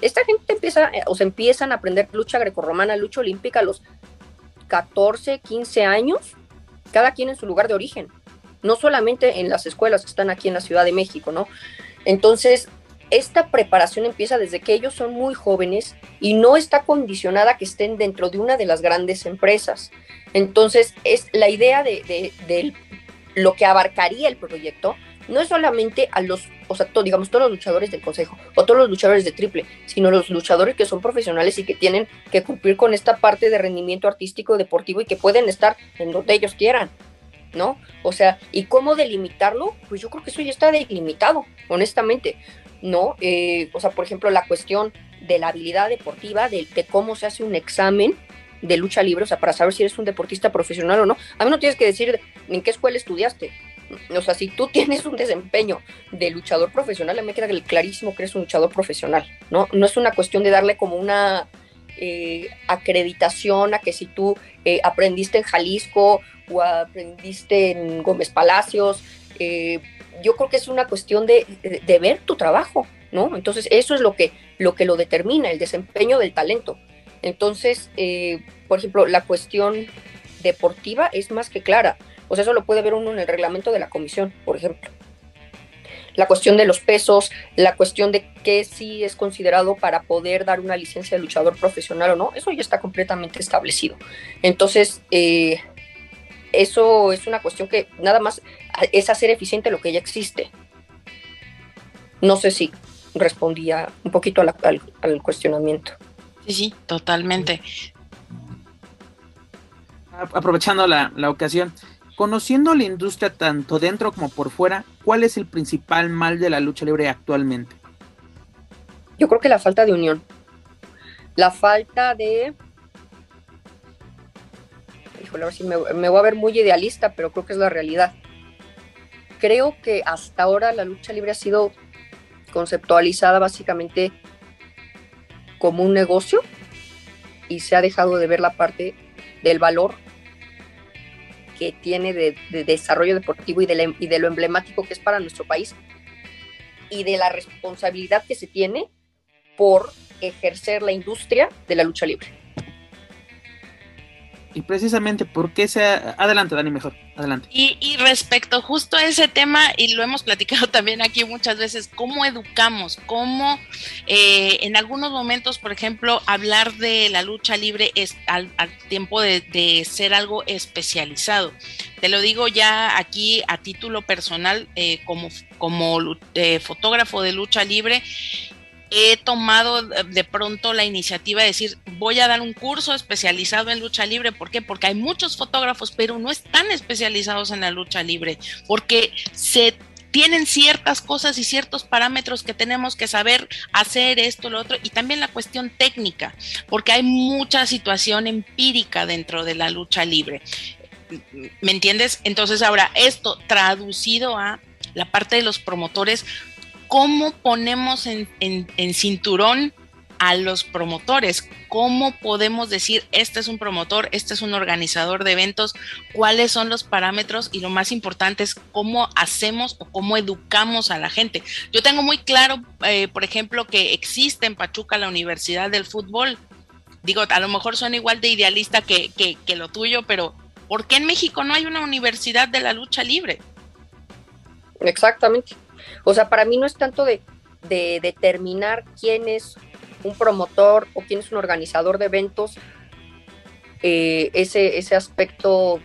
Esta gente empieza, eh, o se empiezan a aprender lucha grecorromana, lucha olímpica a los 14, 15 años, cada quien en su lugar de origen, no solamente en las escuelas que están aquí en la Ciudad de México, ¿no? Entonces, esta preparación empieza desde que ellos son muy jóvenes y no está condicionada a que estén dentro de una de las grandes empresas. Entonces, es la idea de, lo que abarcaría el proyecto, no es solamente a los, o sea, digamos, todos los luchadores del consejo o todos los luchadores de triple, sino los luchadores que son profesionales y que tienen que cumplir con esta parte de rendimiento artístico, deportivo y que pueden estar en donde ellos quieran. ¿no? O sea, ¿y cómo delimitarlo? Pues yo creo que eso ya está delimitado, honestamente. ¿No? Eh, o sea, por ejemplo, la cuestión de la habilidad deportiva, de, cómo se hace un examen de lucha libre, o sea, para saber si eres un deportista profesional o no. A mí no tienes que decir en qué escuela estudiaste. O sea, si tú (laughs) tienes un desempeño de luchador profesional, a mí me queda clarísimo que eres un luchador profesional, ¿no? No es una cuestión de darle como una eh, acreditación a que si tú eh, aprendiste en Jalisco o aprendiste en Gómez Palacios, eh, yo creo que es una cuestión de, ver tu trabajo, ¿no? Entonces, eso es lo que lo, que lo determina, el desempeño del talento. Entonces, eh, por ejemplo, la cuestión deportiva es más que clara. O sea, eso lo puede ver uno en el reglamento de la comisión, por ejemplo. La cuestión de los pesos, la cuestión de qué sí es considerado para poder dar una licencia de luchador profesional o no, eso ya está completamente establecido. Entonces, eh, eso es una cuestión que nada más es hacer eficiente lo que ya existe. No sé si respondía un poquito al, cuestionamiento. Sí, sí, totalmente. Aprovechando la, la ocasión, conociendo la industria tanto dentro como por fuera, ¿cuál es el principal mal de la lucha libre actualmente? Yo creo que la falta de unión. La falta de me, voy a ver muy idealista, pero creo que es la realidad. Creo que hasta ahora la lucha libre ha sido conceptualizada básicamente como un negocio y se ha dejado de ver la parte del valor que tiene de, desarrollo deportivo y de, y de lo emblemático que es para nuestro país y de la responsabilidad que se tiene por ejercer la industria de la lucha libre. Y precisamente porque se... Adelante, Dani, mejor. Adelante. Y, respecto justo a ese tema, y lo hemos platicado (laughs) también aquí muchas veces, ¿cómo educamos? ¿Cómo eh, en algunos momentos, por ejemplo, hablar de la lucha libre es al, tiempo de, ser algo especializado? Te lo digo ya aquí a título personal, eh, como, como eh, fotógrafo de lucha libre he tomado de pronto la iniciativa de decir, voy a dar un curso especializado en lucha libre. ¿Por qué? Porque hay muchos fotógrafos, pero no están especializados en la lucha libre, porque se tienen ciertas cosas y ciertos parámetros que tenemos que saber hacer esto, lo otro, y también la cuestión técnica, porque hay mucha situación empírica dentro de la lucha libre. ¿Me entiendes? Entonces ahora, esto traducido a la parte de los promotores, cómo ponemos en, cinturón a los promotores, cómo podemos decir, este es un promotor, este es un organizador de eventos, cuáles son los parámetros y lo más importante es cómo hacemos o cómo educamos a la gente. Yo tengo muy claro, eh, por ejemplo, que existe en Pachuca la Universidad del Fútbol. Digo, a lo mejor son igual de idealista que lo tuyo, pero ¿por qué en México no hay una universidad de la lucha libre? Exactamente. O sea, para mí no es tanto de, determinar quién es un promotor o quién es un organizador de eventos. Eh, ese, ese aspecto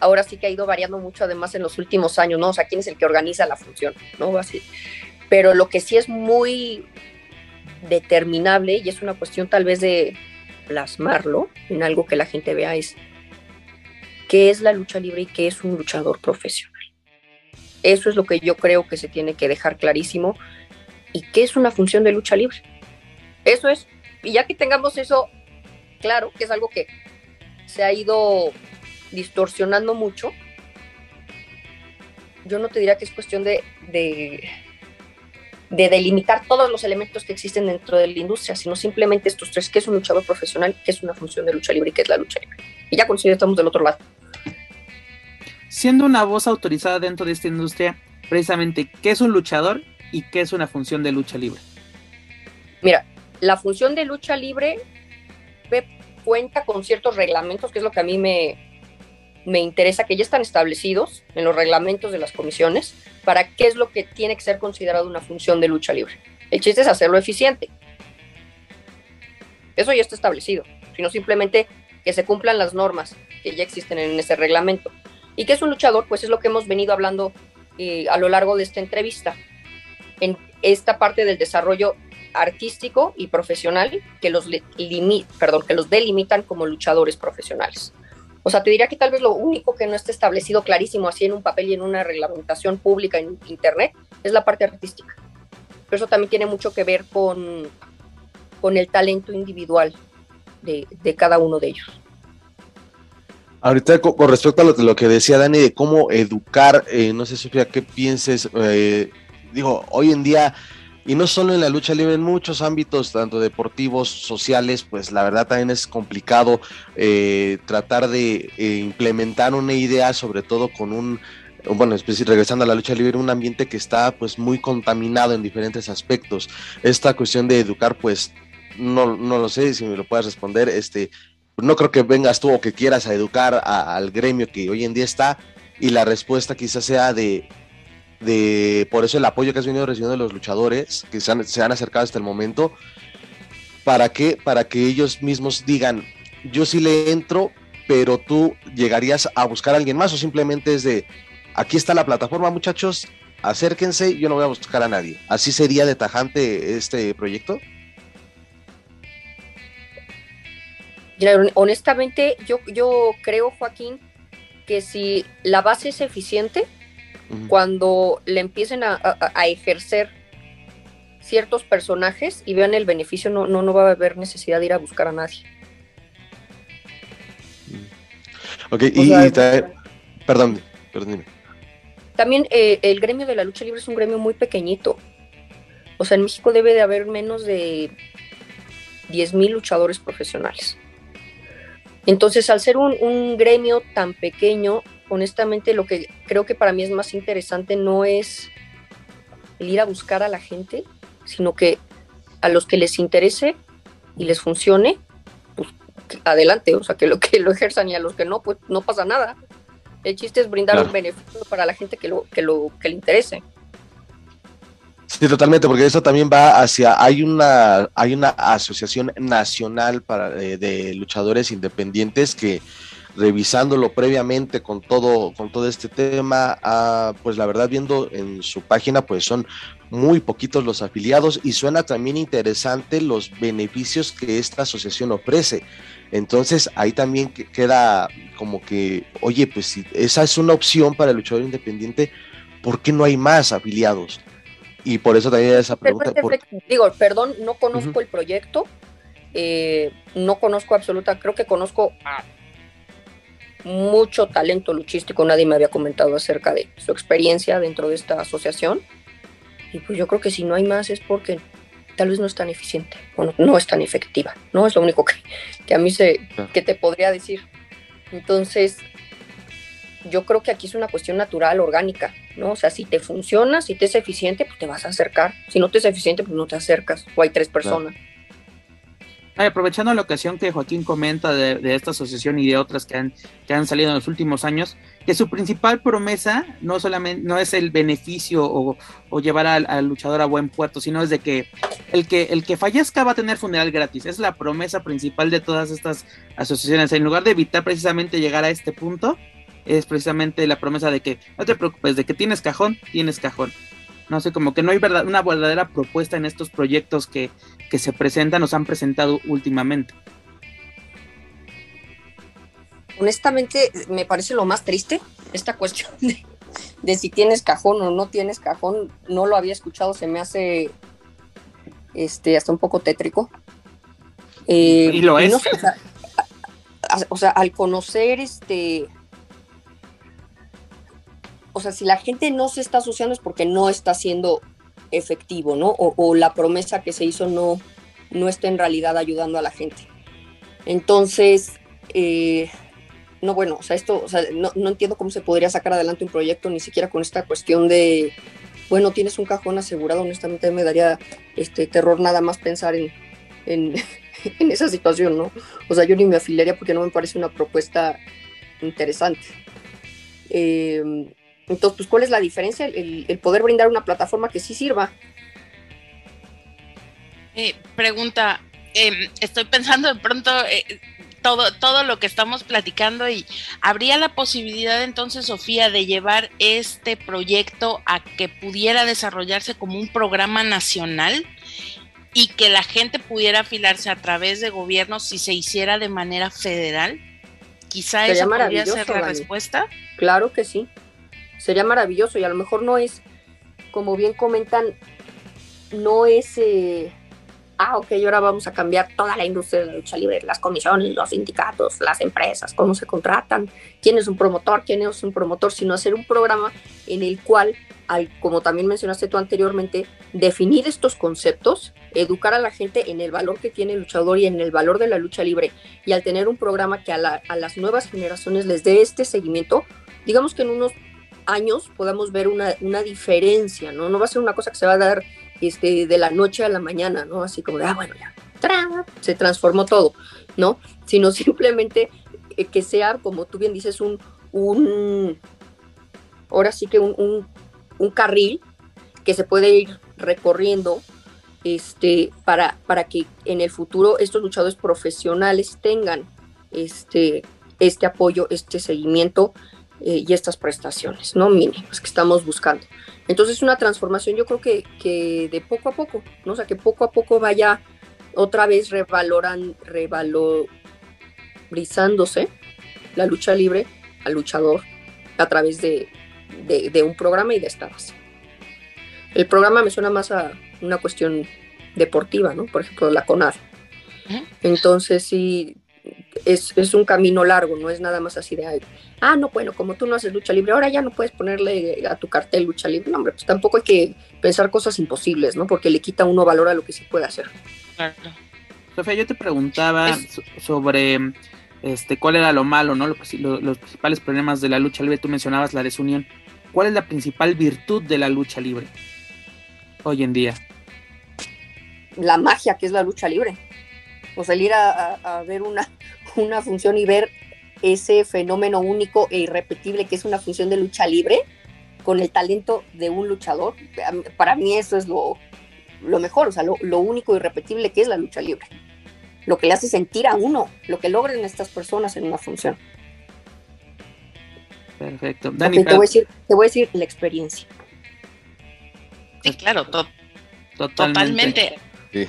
ahora sí que ha ido variando mucho además en los últimos años, ¿no? O sea, quién es el que organiza la función, ¿no? Así. Pero lo que sí es muy determinable y es una cuestión tal vez de plasmarlo en algo que la gente vea es qué es la lucha libre y qué es un luchador profesional. Eso es lo que yo creo que se tiene que dejar clarísimo y qué es una función de lucha libre. Eso es. Y ya que tengamos eso claro, que es algo que se ha ido distorsionando mucho, yo no te diría que es cuestión de, de, delimitar todos los elementos que existen dentro de la industria, sino simplemente estos tres, que es un luchador profesional, que es una función de lucha libre y que es la lucha libre. Y ya con estamos del otro lado. Siendo una voz autorizada dentro de esta industria, precisamente, ¿qué es un luchador y qué es una función de lucha libre? Mira, la función de lucha libre cuenta con ciertos reglamentos, que es lo que a mí me, me interesa, que ya están establecidos en los reglamentos de las comisiones, para qué es lo que tiene que ser considerado una función de lucha libre. El chiste es hacerlo eficiente. Eso ya está establecido, sino simplemente que se cumplan las normas que ya existen en ese reglamento. ¿Y qué es un luchador? Pues es lo que hemos venido hablando eh, a lo largo de esta entrevista. En esta parte del desarrollo artístico y profesional que los, perdón, que los delimitan como luchadores profesionales. O sea, te diría que tal vez lo único que no está establecido clarísimo así en un papel y en una reglamentación pública en Internet es la parte artística. Pero eso también tiene mucho que ver con, con el talento individual de, de cada uno de ellos. Ahorita con, respecto a lo, que decía Dani de cómo educar, eh, no sé Sofía, qué pienses, eh, digo, hoy en día y no solo en la lucha libre, en muchos ámbitos, tanto deportivos, sociales, pues la verdad también es complicado eh, tratar de eh, implementar una idea, sobre todo con un, bueno, regresando a la lucha libre, un ambiente que está pues muy contaminado en diferentes aspectos. Esta cuestión de educar, pues no, no lo sé si me lo puedes responder, este, no creo que vengas tú o que quieras a educar al gremio que hoy en día está y la respuesta quizás sea de de por eso el apoyo que has venido recibiendo de los luchadores que se han, acercado hasta el momento, para que, para que ellos mismos digan, yo sí le entro, pero tú llegarías a buscar a alguien más o simplemente es de, aquí está la plataforma muchachos, acérquense, yo no voy a buscar a nadie. ¿Así sería de tajante este proyecto? Honestamente, yo, yo creo, Joaquín, que si la base es eficiente, cuando le empiecen a, ejercer ciertos personajes y vean el beneficio, no, no, no va a haber necesidad de ir a buscar a nadie. Ok, y, perdón, perdón. También eh, el gremio de la lucha libre es un gremio muy pequeñito. O sea, en México debe de haber menos de 10.000 luchadores profesionales. Entonces, al ser un, un, gremio tan pequeño, honestamente lo que creo que para mí es más interesante no es el ir a buscar a la gente, sino que a los que les interese y les funcione, pues adelante, o sea, que lo que lo ejerzan y a los que no, pues no pasa nada. El chiste es brindar un beneficio para la gente que lo que lo que le interese. Sí, totalmente, porque eso también va hacia, hay una, hay una asociación nacional para, de, de luchadores independientes que revisándolo previamente con todo, con todo este tema, ah, pues la verdad viendo en su página, pues son muy poquitos los afiliados y suena también interesante los beneficios que esta asociación ofrece. Entonces ahí también queda como que, oye, pues si esa es una opción para el luchador independiente, ¿por qué no hay más afiliados? Y por eso también esa pregunta. Digo, perdón, no conozco el proyecto, eh, no conozco absoluta, creo que conozco a mucho talento luchístico, nadie me había comentado acerca de su experiencia dentro de esta asociación. Y pues yo creo que si no hay más es porque tal vez no es tan eficiente, bueno, no es tan efectiva, ¿no? Es lo único que, que a mí se, que te podría decir. Entonces, yo creo que aquí es una cuestión natural, orgánica, ¿no? O sea, si te funciona, si te es eficiente, pues te vas a acercar. Si no te es eficiente, pues no te acercas. O hay tres personas aprovechando la ocasión que Joaquín comenta de, esta asociación y de otras que han, que han salido en los últimos años, que su principal promesa no solamente no es el beneficio o, llevar al, luchador a buen puerto, sino es de que el que el que fallezca va a tener funeral gratis. Es la promesa principal de todas estas asociaciones. En lugar de evitar precisamente llegar a este punto, es precisamente la promesa de que no te preocupes, de que tienes cajón, tienes cajón. No sé, como que no hay verdad, una verdadera propuesta en estos proyectos que, que se presentan, nos han presentado últimamente. Honestamente, me parece lo más triste esta cuestión de, si tienes cajón o no tienes cajón. No lo había escuchado, se me hace este, hasta un poco tétrico. Eh, y lo es. o, sea, al conocer este o sea, si la gente no se está asociando es porque no está siendo efectivo, ¿no? O, la promesa que se hizo no, no está en realidad ayudando a la gente. Entonces, eh, no, bueno, o sea, esto, o sea, no, entiendo cómo se podría sacar adelante un proyecto ni siquiera con esta cuestión de, bueno, tienes un cajón asegurado, honestamente me daría este terror nada más pensar en, en, (laughs) en esa situación, ¿no? O sea, yo ni me afiliaría porque no me parece una propuesta interesante. Eh, entonces, pues, ¿cuál es la diferencia? El, poder brindar una plataforma que sí sirva. Eh, pregunta, em, estoy pensando de pronto eh, todo, todo lo que estamos platicando y ¿habría la posibilidad entonces, Sofía, de llevar este proyecto a que pudiera desarrollarse como un programa nacional? y que la gente pudiera afilarse a través de gobiernos si se hiciera de manera federal? Quizá esa podría ser la respuesta. Claro que sí sería maravilloso y a lo mejor no es, como bien comentan, no es, eh, ah, ok, ahora vamos a cambiar toda la industria de la lucha libre, las comisiones, los sindicatos, las empresas, cómo se contratan, quién es un promotor, quién es un promotor, sino hacer un programa en el cual, al, como también mencionaste tú anteriormente, definir estos conceptos, educar a la gente en el valor que tiene el luchador y en el valor de la lucha libre, y al tener un programa que a, a las nuevas generaciones les dé este seguimiento, digamos que en unos años podamos ver una, una, diferencia, ¿no? No va a ser una cosa que se va a dar este, de la noche a la mañana, ¿no? Así como de, ah, bueno, ya, se transformó todo, ¿no? Sino (laughs) simplemente eh, que sea, como tú bien dices, un, un ahora sí que un, un, un carril que se puede ir recorriendo este, para, para que en el futuro estos luchadores profesionales tengan este, este apoyo, este seguimiento eh, y estas prestaciones, ¿no? Mínimas que estamos buscando. Entonces, una transformación yo creo que, que de poco a poco, ¿no? O sea, que poco a poco vaya otra vez revaloran, revalorizándose la lucha libre al luchador a través de, de, un programa y de esta base. El programa me suena más a una cuestión deportiva, ¿no? Por ejemplo, la CONAR. Entonces, sí, es, es, un camino largo, no es nada más así de, ah, no, bueno, como tú no haces lucha libre, ahora ya no puedes ponerle a tu cartel lucha libre. No, hombre, pues tampoco hay que pensar cosas imposibles, ¿no? Porque le quita uno valor a lo que se puede hacer. Claro. Sofía, yo te preguntaba sobre este cuál era lo malo, ¿no? Los, los principales problemas de la lucha libre. Tú mencionabas la desunión. ¿Cuál es la principal virtud de la lucha libre hoy en día? La magia que es la lucha libre o salir a, ver una, una función y ver ese fenómeno único e irrepetible que es una función de lucha libre con el talento de un luchador, para mí eso es lo, lo mejor, o sea, lo, lo, único irrepetible que es la lucha libre. Lo que le hace sentir a uno, lo que logran estas personas en una función. Perfecto. Dani, te, voy a decir, te voy a decir la experiencia. Sí, claro, totalmente. Sí.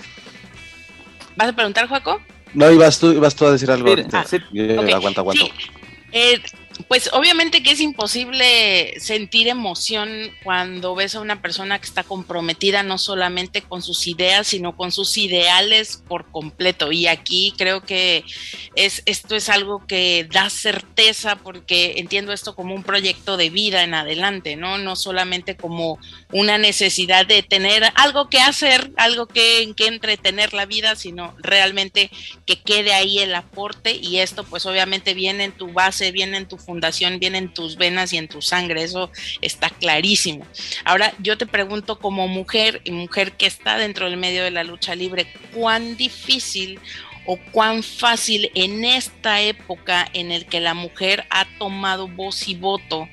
¿Vas a preguntar, Joaco? No, ibas tú, ibas tú a decir algo. Ah, sí. Aguanta, aguanta. Eh, pues obviamente que es imposible sentir emoción cuando ves a una persona que está comprometida no solamente con sus ideas, sino con sus ideales por completo. Y aquí creo que es, esto es algo que da certeza porque entiendo esto como un proyecto de vida en adelante, ¿no? No solamente como una necesidad de tener algo que hacer, algo que, en que entretener la vida, sino realmente que quede ahí el aporte y esto pues obviamente viene en tu base, viene en tu viene en tus venas y en tu sangre, eso está clarísimo. Ahora yo te pregunto como mujer y mujer que está dentro del medio de la lucha libre, ¿cuán difícil o cuán fácil en esta época en el que la mujer ha tomado voz y voto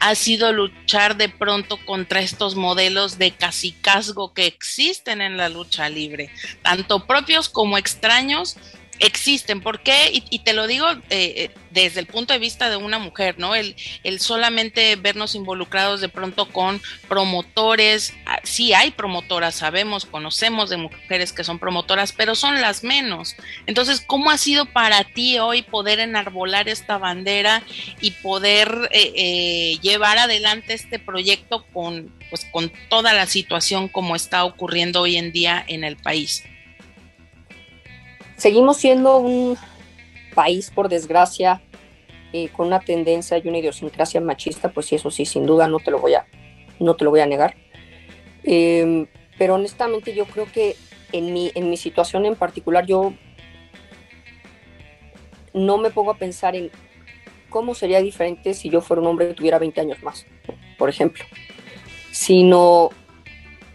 ha sido luchar de pronto contra estos modelos de casicazgo que existen en la lucha libre, tanto propios como extraños existen. ¿Por qué? Y, te lo digo eh, eh, desde el punto de vista de una mujer, ¿no? El, el solamente vernos involucrados de pronto con promotores, ah, sí hay promotoras, sabemos, conocemos de mujeres que son promotoras, pero son las menos. Entonces, ¿cómo ha sido para ti hoy poder enarbolar esta bandera y poder eh, llevar adelante este proyecto con, pues, con toda la situación como está ocurriendo hoy en día en el país? Seguimos siendo un país, por desgracia, eh, con una tendencia y una idiosincrasia machista, pues sí, eso sí, sin duda, no te lo voy a, no te lo voy a negar. Em, pero honestamente yo creo que en mi, en mi situación en particular, yo no me pongo a pensar en cómo sería diferente si yo fuera un hombre que tuviera 20 años más, por ejemplo, sino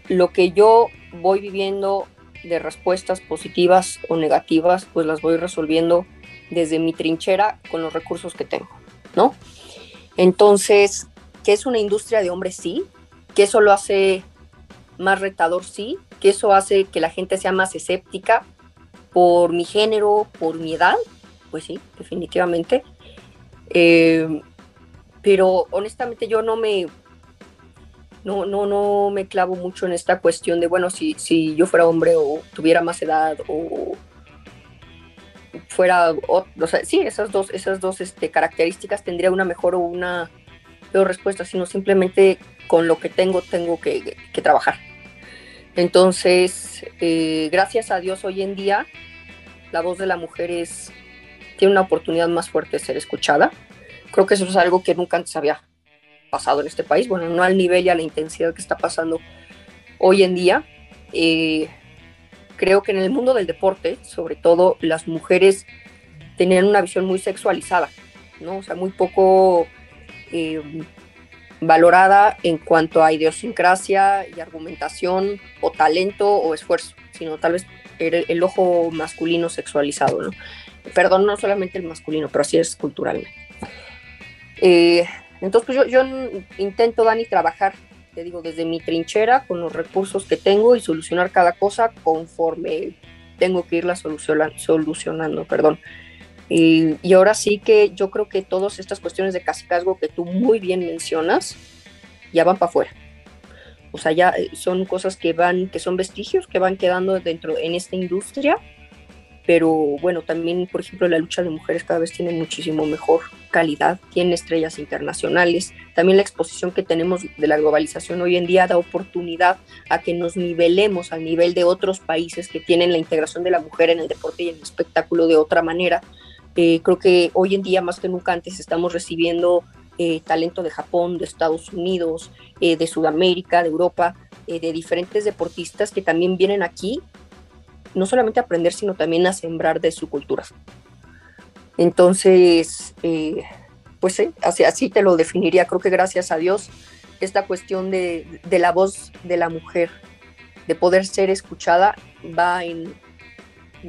lo que yo voy viviendo de respuestas positivas o negativas, pues las voy resolviendo desde mi trinchera con los recursos que tengo, ¿no? Entonces, ¿qué es una industria de hombres? Sí, que eso lo hace más retador, sí, que eso hace que la gente sea más escéptica por mi género, por mi edad, pues sí, definitivamente. Eh, pero honestamente yo no me no, no, no me clavo mucho en esta cuestión de, bueno, si, si yo fuera hombre o tuviera más edad o fuera, o, sea, sí, esas dos, esas dos este, características tendría una mejor o una peor respuesta, sino simplemente con lo que tengo tengo que, trabajar. Entonces, eh, gracias a Dios hoy en día, la voz de la mujer es, tiene una oportunidad más fuerte de ser escuchada. Creo que eso es algo que nunca antes había pasado en este país, bueno, no al nivel y a la intensidad que está pasando hoy en día. Eh, creo que en el mundo del deporte, sobre todo, las mujeres tenían una visión muy sexualizada, ¿no? O sea, muy poco eh, valorada en cuanto a idiosincrasia y argumentación o talento o esfuerzo, sino tal vez el, el ojo masculino sexualizado, ¿no? Perdón, no solamente el masculino, pero así es culturalmente. Eh, entonces, pues yo, intento, Dani, trabajar, te digo, desde mi trinchera, con los recursos que tengo y solucionar cada cosa conforme tengo que irla solucionando, perdón. Y, y, ahora sí que yo creo que todas estas cuestiones de casicazgo que tú muy bien mencionas, ya van para afuera. O sea, ya eh, son cosas que van, que son vestigios que van quedando dentro en esta industria pero bueno, también, por ejemplo, la lucha de mujeres cada vez tiene muchísimo mejor calidad, tiene estrellas internacionales, también la exposición que tenemos de la globalización hoy en día da oportunidad a que nos nivelemos al nivel de otros países que tienen la integración de la mujer en el deporte y en el espectáculo de otra manera. Eh, creo que hoy en día, más que nunca antes, estamos recibiendo eh, talento de Japón, de Estados Unidos, eh, de Sudamérica, de Europa, de diferentes deportistas que también vienen aquí no solamente a aprender, sino también a sembrar de su cultura. Entonces, eh, pues así, te lo definiría. Creo que gracias a Dios, esta cuestión de, la voz de la mujer, de poder ser escuchada, va en,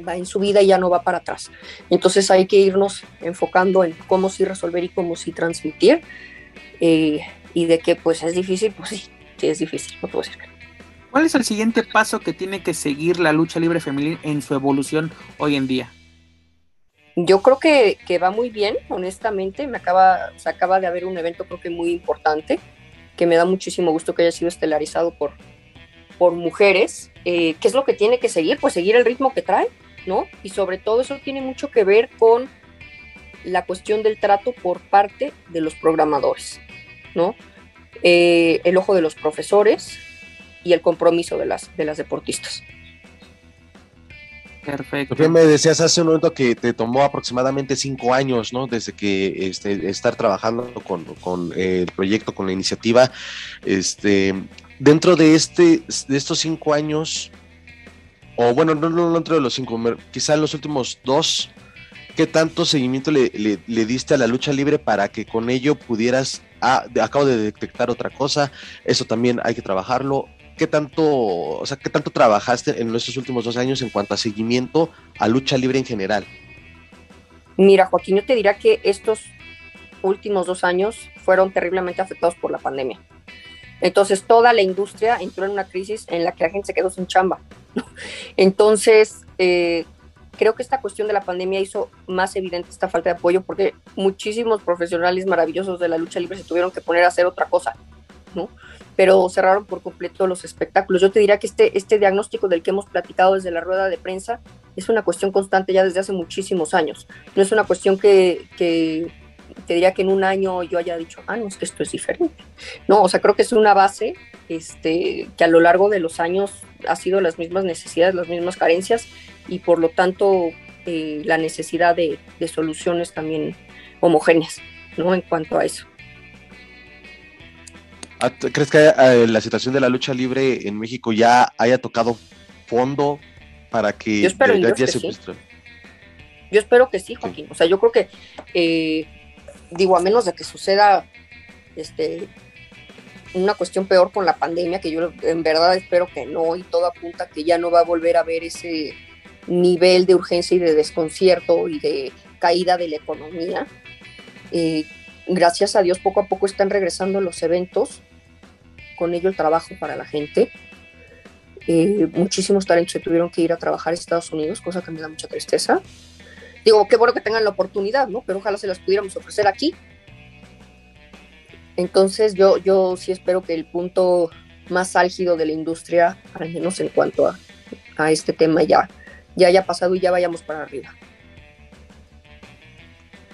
va en su vida y ya no va para atrás. Entonces hay que irnos enfocando en cómo sí resolver y cómo sí transmitir. Eh, y de que pues es difícil, pues sí, sí es difícil, no puedo decir ¿Cuál es el siguiente paso que tiene que seguir la lucha libre femenil en su evolución hoy en día? Yo creo que, va muy bien, honestamente. Me acaba, se acaba de haber un evento creo que muy importante, que me da muchísimo gusto que haya sido estelarizado por, por mujeres. Eh, ¿Qué es lo que tiene que seguir? Pues seguir el ritmo que trae, ¿no? Y sobre todo eso tiene mucho que ver con la cuestión del trato por parte de los programadores, ¿no? Eh, el ojo de los profesores, y el compromiso de las, de las deportistas. Perfecto. me decías hace un momento que te tomó aproximadamente cinco años, ¿no? Desde que este, estar trabajando con, con el proyecto, con la iniciativa. Este, dentro de, este, de estos cinco años, o bueno, no, no dentro de los cinco, quizá en los últimos dos, ¿qué tanto seguimiento le, le, diste a la lucha libre para que con ello pudieras, ah, acabo de detectar otra cosa, eso también hay que trabajarlo, ¿qué tanto, o sea, qué tanto trabajaste en estos últimos dos años en cuanto a seguimiento a lucha libre en general? Mira, Joaquín, yo te diría que estos últimos dos años fueron terriblemente afectados por la pandemia. Entonces, toda la industria entró en una crisis en la que la gente se quedó sin chamba. Entonces, eh, creo que esta cuestión de la pandemia hizo más evidente esta falta de apoyo porque muchísimos profesionales maravillosos de la lucha libre se tuvieron que poner a hacer otra cosa, ¿no? Pero cerraron por completo los espectáculos. Yo te diría que este, este diagnóstico del que hemos platicado desde la rueda de prensa es una cuestión constante ya desde hace muchísimos años. No es una cuestión que, que te diría que en un año yo haya dicho, ah, no, es que esto es diferente. No, o sea, creo que es una base este, que a lo largo de los años ha sido las mismas necesidades, las mismas carencias y por lo tanto eh, la necesidad de, soluciones también homogéneas, ¿no? En cuanto a eso. ¿Crees que eh, la situación de la lucha libre en México ya haya tocado fondo para que yo espero, ya, se sí. Yo espero que sí, Joaquín. O sea, yo creo que, eh, digo, a menos de que suceda este, una cuestión peor con la pandemia, que yo en verdad espero que no, y todo apunta que ya no va a volver a haber ese nivel de urgencia y de desconcierto y de caída de la economía. Eh, gracias a Dios, poco a poco están regresando los eventos, con ello el trabajo para la gente. Eh, muchísimos talentos se tuvieron que ir a trabajar a Estados Unidos, cosa que me da mucha tristeza. Digo, qué bueno que tengan la oportunidad, ¿no? Pero ojalá se las pudiéramos ofrecer aquí entonces yo, yo sí espero que el punto más álgido de la industria, al menos en cuanto a, este tema, ya, ya haya pasado y ya vayamos para arriba.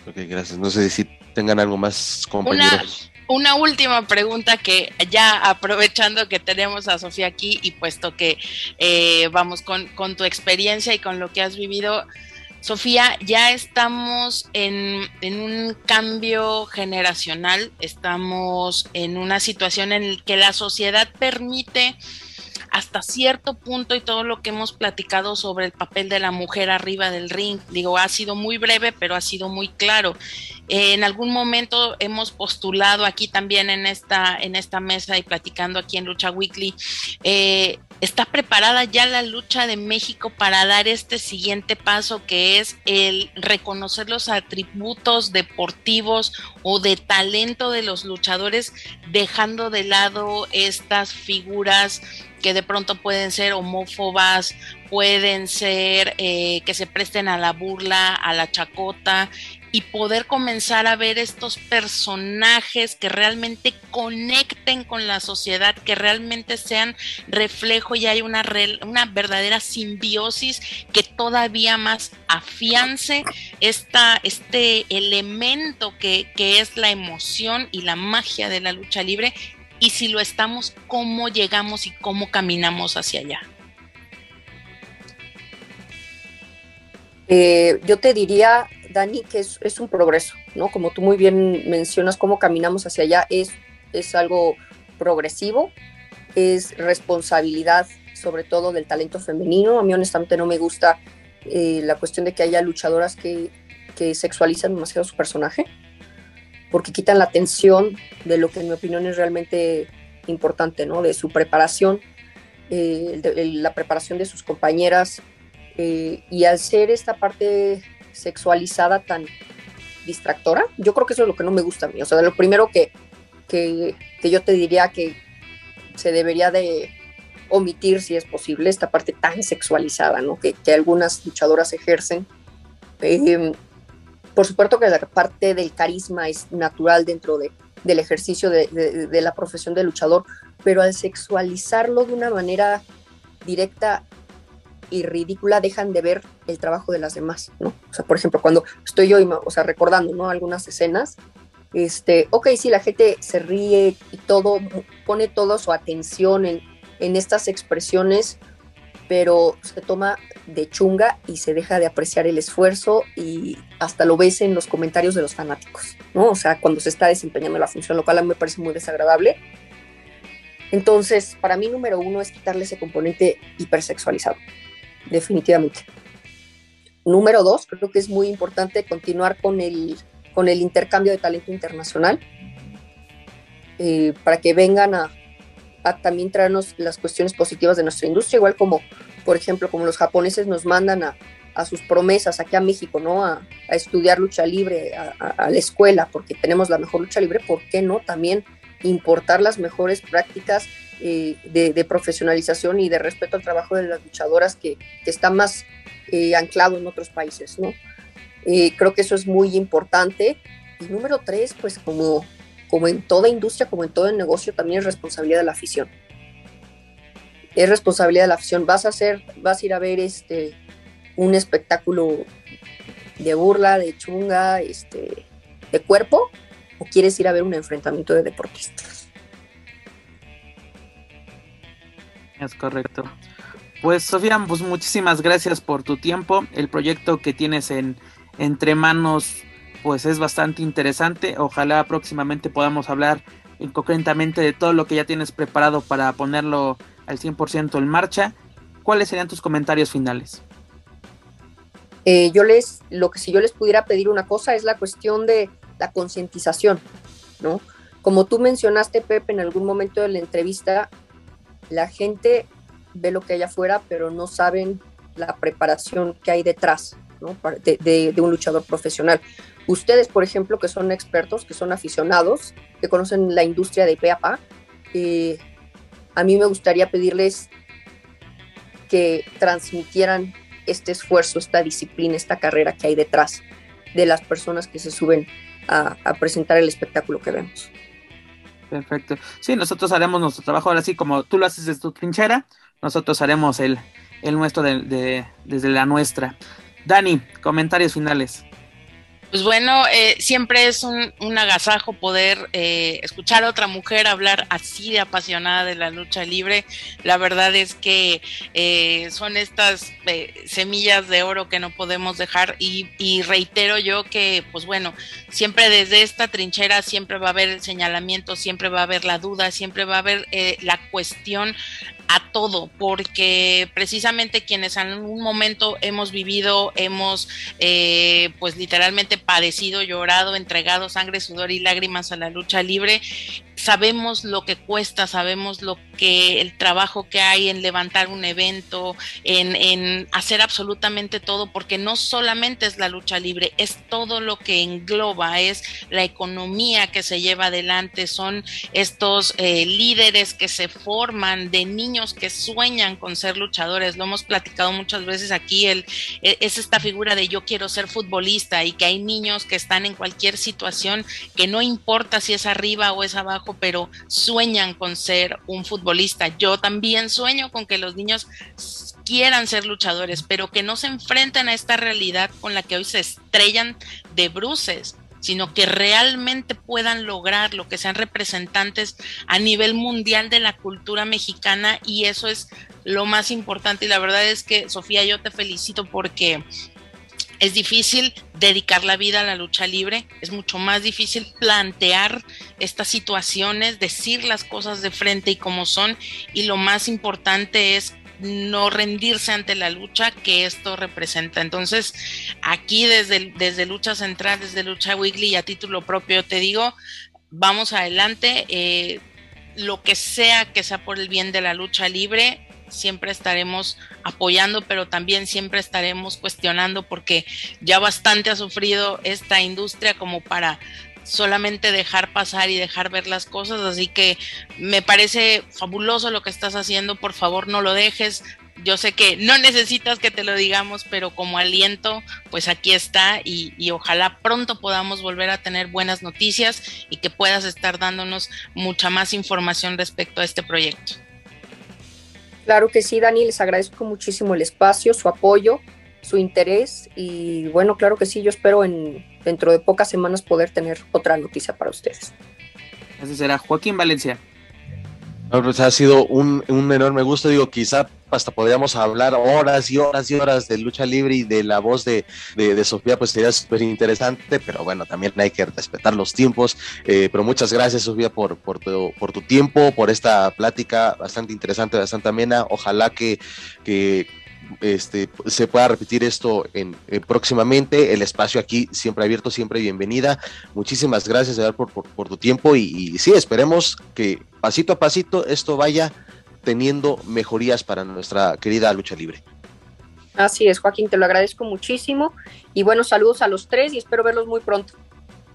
Ok, gracias. No sé si tengan algo más, compañeros. Una, última pregunta que ya aprovechando que tenemos a Sofía aquí y puesto que eh, vamos con, con tu experiencia y con lo que has vivido, Sofía, ya estamos en, un cambio generacional, estamos en una situación en la que la sociedad permite hasta cierto punto y todo lo que hemos platicado sobre el papel de la mujer arriba del ring. Digo, ha sido muy breve, pero ha sido muy claro. en algún momento hemos postulado aquí también en esta, en esta mesa y platicando aquí en Lucha Weekly eh, ¿Está preparada ya la lucha de México para dar este siguiente paso que es el reconocer los atributos deportivos o de talento de los luchadores, dejando de lado estas figuras que de pronto pueden ser homófobas, pueden ser eh, que se presten a la burla, a la chacota y poder comenzar a ver estos personajes que realmente conecten con la sociedad, que realmente sean reflejo y hay una, una verdadera simbiosis que todavía más afiance esta, este elemento que, que es la emoción y la magia de la lucha libre y si lo estamos, cómo llegamos y cómo caminamos hacia allá. Eh, yo te diría Dani, que es, un progreso, ¿no? Como tú muy bien mencionas, cómo caminamos hacia allá es, es algo progresivo, es responsabilidad sobre todo del talento femenino. A mí honestamente no me gusta eh, la cuestión de que haya luchadoras que, que, sexualizan demasiado su personaje, porque quitan la atención de lo que en mi opinión es realmente importante, ¿no? De su preparación, eh, la preparación de sus compañeras, eh, y al ser esta parte sexualizada tan distractora. Yo creo que eso es lo que no me gusta a mí. O sea, lo primero que, que, yo te diría que se debería de omitir, si es posible, esta parte tan sexualizada, ¿no? Que, algunas luchadoras ejercen. Em, por supuesto que la parte del carisma es natural dentro de, del ejercicio de, de, la profesión de luchador, pero al sexualizarlo de una manera directa y ridícula dejan de ver el trabajo de las demás, ¿no? O sea, por ejemplo, cuando estoy yo, o sea, recordando, ¿no? Algunas escenas, este, ok, sí, la gente se ríe y todo, pone toda su atención en, en estas expresiones, pero se toma de chunga y se deja de apreciar el esfuerzo y hasta lo ves en los comentarios de los fanáticos, ¿no? O sea, cuando se está desempeñando la función local, a mí me parece muy desagradable. Entonces, para mí, número uno es quitarle ese componente hipersexualizado definitivamente. Número dos, creo que es muy importante continuar con el, con el intercambio de talento internacional eh, para que vengan a, también traernos las cuestiones positivas de nuestra industria, igual como, por ejemplo, como los japoneses nos mandan a, sus promesas aquí a México, ¿no? A, estudiar lucha libre, a, la escuela, porque tenemos la mejor lucha libre, ¿por qué no también importar las mejores prácticas eh, de, profesionalización y de respeto al trabajo de las luchadoras que, que está más eh, anclado en otros países, ¿no? Eh, creo que eso es muy importante. Y número tres, pues como, como en toda industria, como en todo el negocio, también es responsabilidad de la afición. Es responsabilidad de la afición. Vas a hacer, vas a ir a ver este, un espectáculo de burla, de chunga, este, de cuerpo, o quieres ir a ver un enfrentamiento de deportistas. Es correcto. Pues Sofía, pues muchísimas gracias por tu tiempo. El proyecto que tienes en entre manos pues es bastante interesante. Ojalá próximamente podamos hablar concretamente de todo lo que ya tienes preparado para ponerlo al 100% en marcha. ¿Cuáles serían tus comentarios finales? Eh, yo les, lo que si yo les pudiera pedir una cosa es la cuestión de la concientización, ¿no? Como tú mencionaste, Pepe, en algún momento de la entrevista, la gente ve lo que hay afuera, pero no saben la preparación que hay detrás ¿no? de, un luchador profesional. Ustedes, por ejemplo, que son expertos, que son aficionados, que conocen la industria de PAPA, eh, a mí me gustaría pedirles que transmitieran este esfuerzo, esta disciplina, esta carrera que hay detrás de las personas que se suben a, presentar el espectáculo que vemos. Perfecto. Sí, nosotros haremos nuestro trabajo ahora sí, como tú lo haces desde tu trinchera, nosotros haremos el, nuestro de, desde la nuestra. Dani, comentarios finales. Pues bueno, eh, siempre es un, agasajo poder eh, escuchar a otra mujer hablar así de apasionada de la lucha libre. La verdad es que eh, son estas semillas de oro que no podemos dejar y, y, reitero yo que, pues bueno, siempre desde esta trinchera siempre va a haber el señalamiento, siempre va a haber la duda, siempre va a haber la cuestión a todo, porque precisamente quienes en un momento hemos vivido, hemos eh, pues literalmente padecido, llorado, entregado sangre, sudor y lágrimas a la lucha libre, sabemos lo que cuesta, sabemos lo que el trabajo que hay en levantar un evento, en, hacer absolutamente todo, porque no solamente es la lucha libre, es todo lo que engloba, es la economía que se lleva adelante, son estos eh, líderes que se forman de niños que sueñan con ser luchadores. Lo hemos platicado muchas veces aquí, e, es esta figura de yo quiero ser futbolista y que hay niños que están en cualquier situación que no importa si es arriba o es abajo pero sueñan con ser un futbolista. Yo también sueño con que los niños quieran ser luchadores, pero que no se enfrenten a esta realidad con la que hoy se estrellan de bruces sino que realmente puedan lograr lo que sean representantes a nivel mundial de la cultura mexicana y eso es lo más importante y la verdad es que Sofía yo te felicito porque es difícil dedicar la vida a la lucha libre, es mucho más difícil plantear estas situaciones, decir las cosas de frente y como son, y lo más importante es no rendirse ante la lucha que esto representa. Entonces, aquí desde, desde Lucha Central, desde Lucha Weekly a título propio te digo, vamos adelante, eh, lo que sea que sea por el bien de la lucha libre, siempre estaremos apoyando, pero también siempre estaremos cuestionando porque ya bastante ha sufrido esta industria como para solamente dejar pasar y dejar ver las cosas, así que me parece fabuloso lo que estás haciendo, por favor no lo dejes. Yo sé que no necesitas que te lo digamos, pero como aliento, pues aquí está y, y ojalá pronto podamos volver a tener buenas noticias y que puedas estar dándonos mucha más información respecto a este proyecto. Claro que sí, Dani, les agradezco muchísimo el espacio, su apoyo, su interés y bueno, claro que sí, yo espero en dentro de pocas semanas poder tener otra noticia para ustedes. Así será. Joaquín Valencia. Pues ha sido un, enorme gusto, digo, quizá hasta podríamos hablar horas y horas y horas de lucha libre y de la voz de, Sofía, pues sería súper interesante, pero bueno, también hay que respetar los tiempos. Eh, pero muchas gracias, Sofía, por, por, tu, por tu tiempo, por esta plática bastante interesante, bastante amena. Ojalá que, este, se pueda repetir esto en, próximamente. El espacio aquí siempre abierto, siempre bienvenida. Muchísimas gracias por, por, tu tiempo y, sí, esperemos que pasito a pasito esto vaya teniendo mejorías para nuestra querida lucha libre. Así es, Joaquín, te lo agradezco muchísimo y buenos saludos a los tres y espero verlos muy pronto.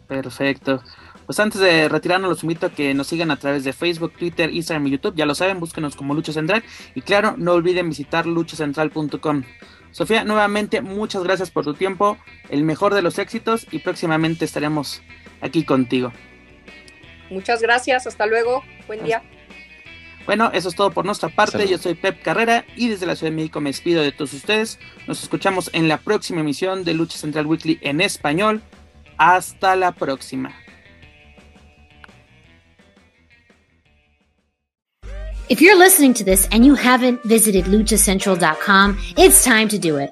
Perfecto. Pues antes de retirarnos, los invito a que nos sigan a través de Facebook, Twitter, Instagram y YouTube. Ya lo saben, búsquenos como Lucha Central. Y claro, no olviden visitar luchacentral.com. Sofía, nuevamente muchas gracias por tu tiempo, el mejor de los éxitos y próximamente estaremos aquí contigo. Muchas gracias, hasta luego, buen día. Bueno, eso es todo por nuestra parte. Yo soy Pep Carrera y desde la Ciudad de México me despido de todos ustedes. Nos escuchamos en la próxima emisión de Lucha Central Weekly en español. Hasta la próxima. If you're listening to this and you haven't visited luchacentral.com, it's time to do it.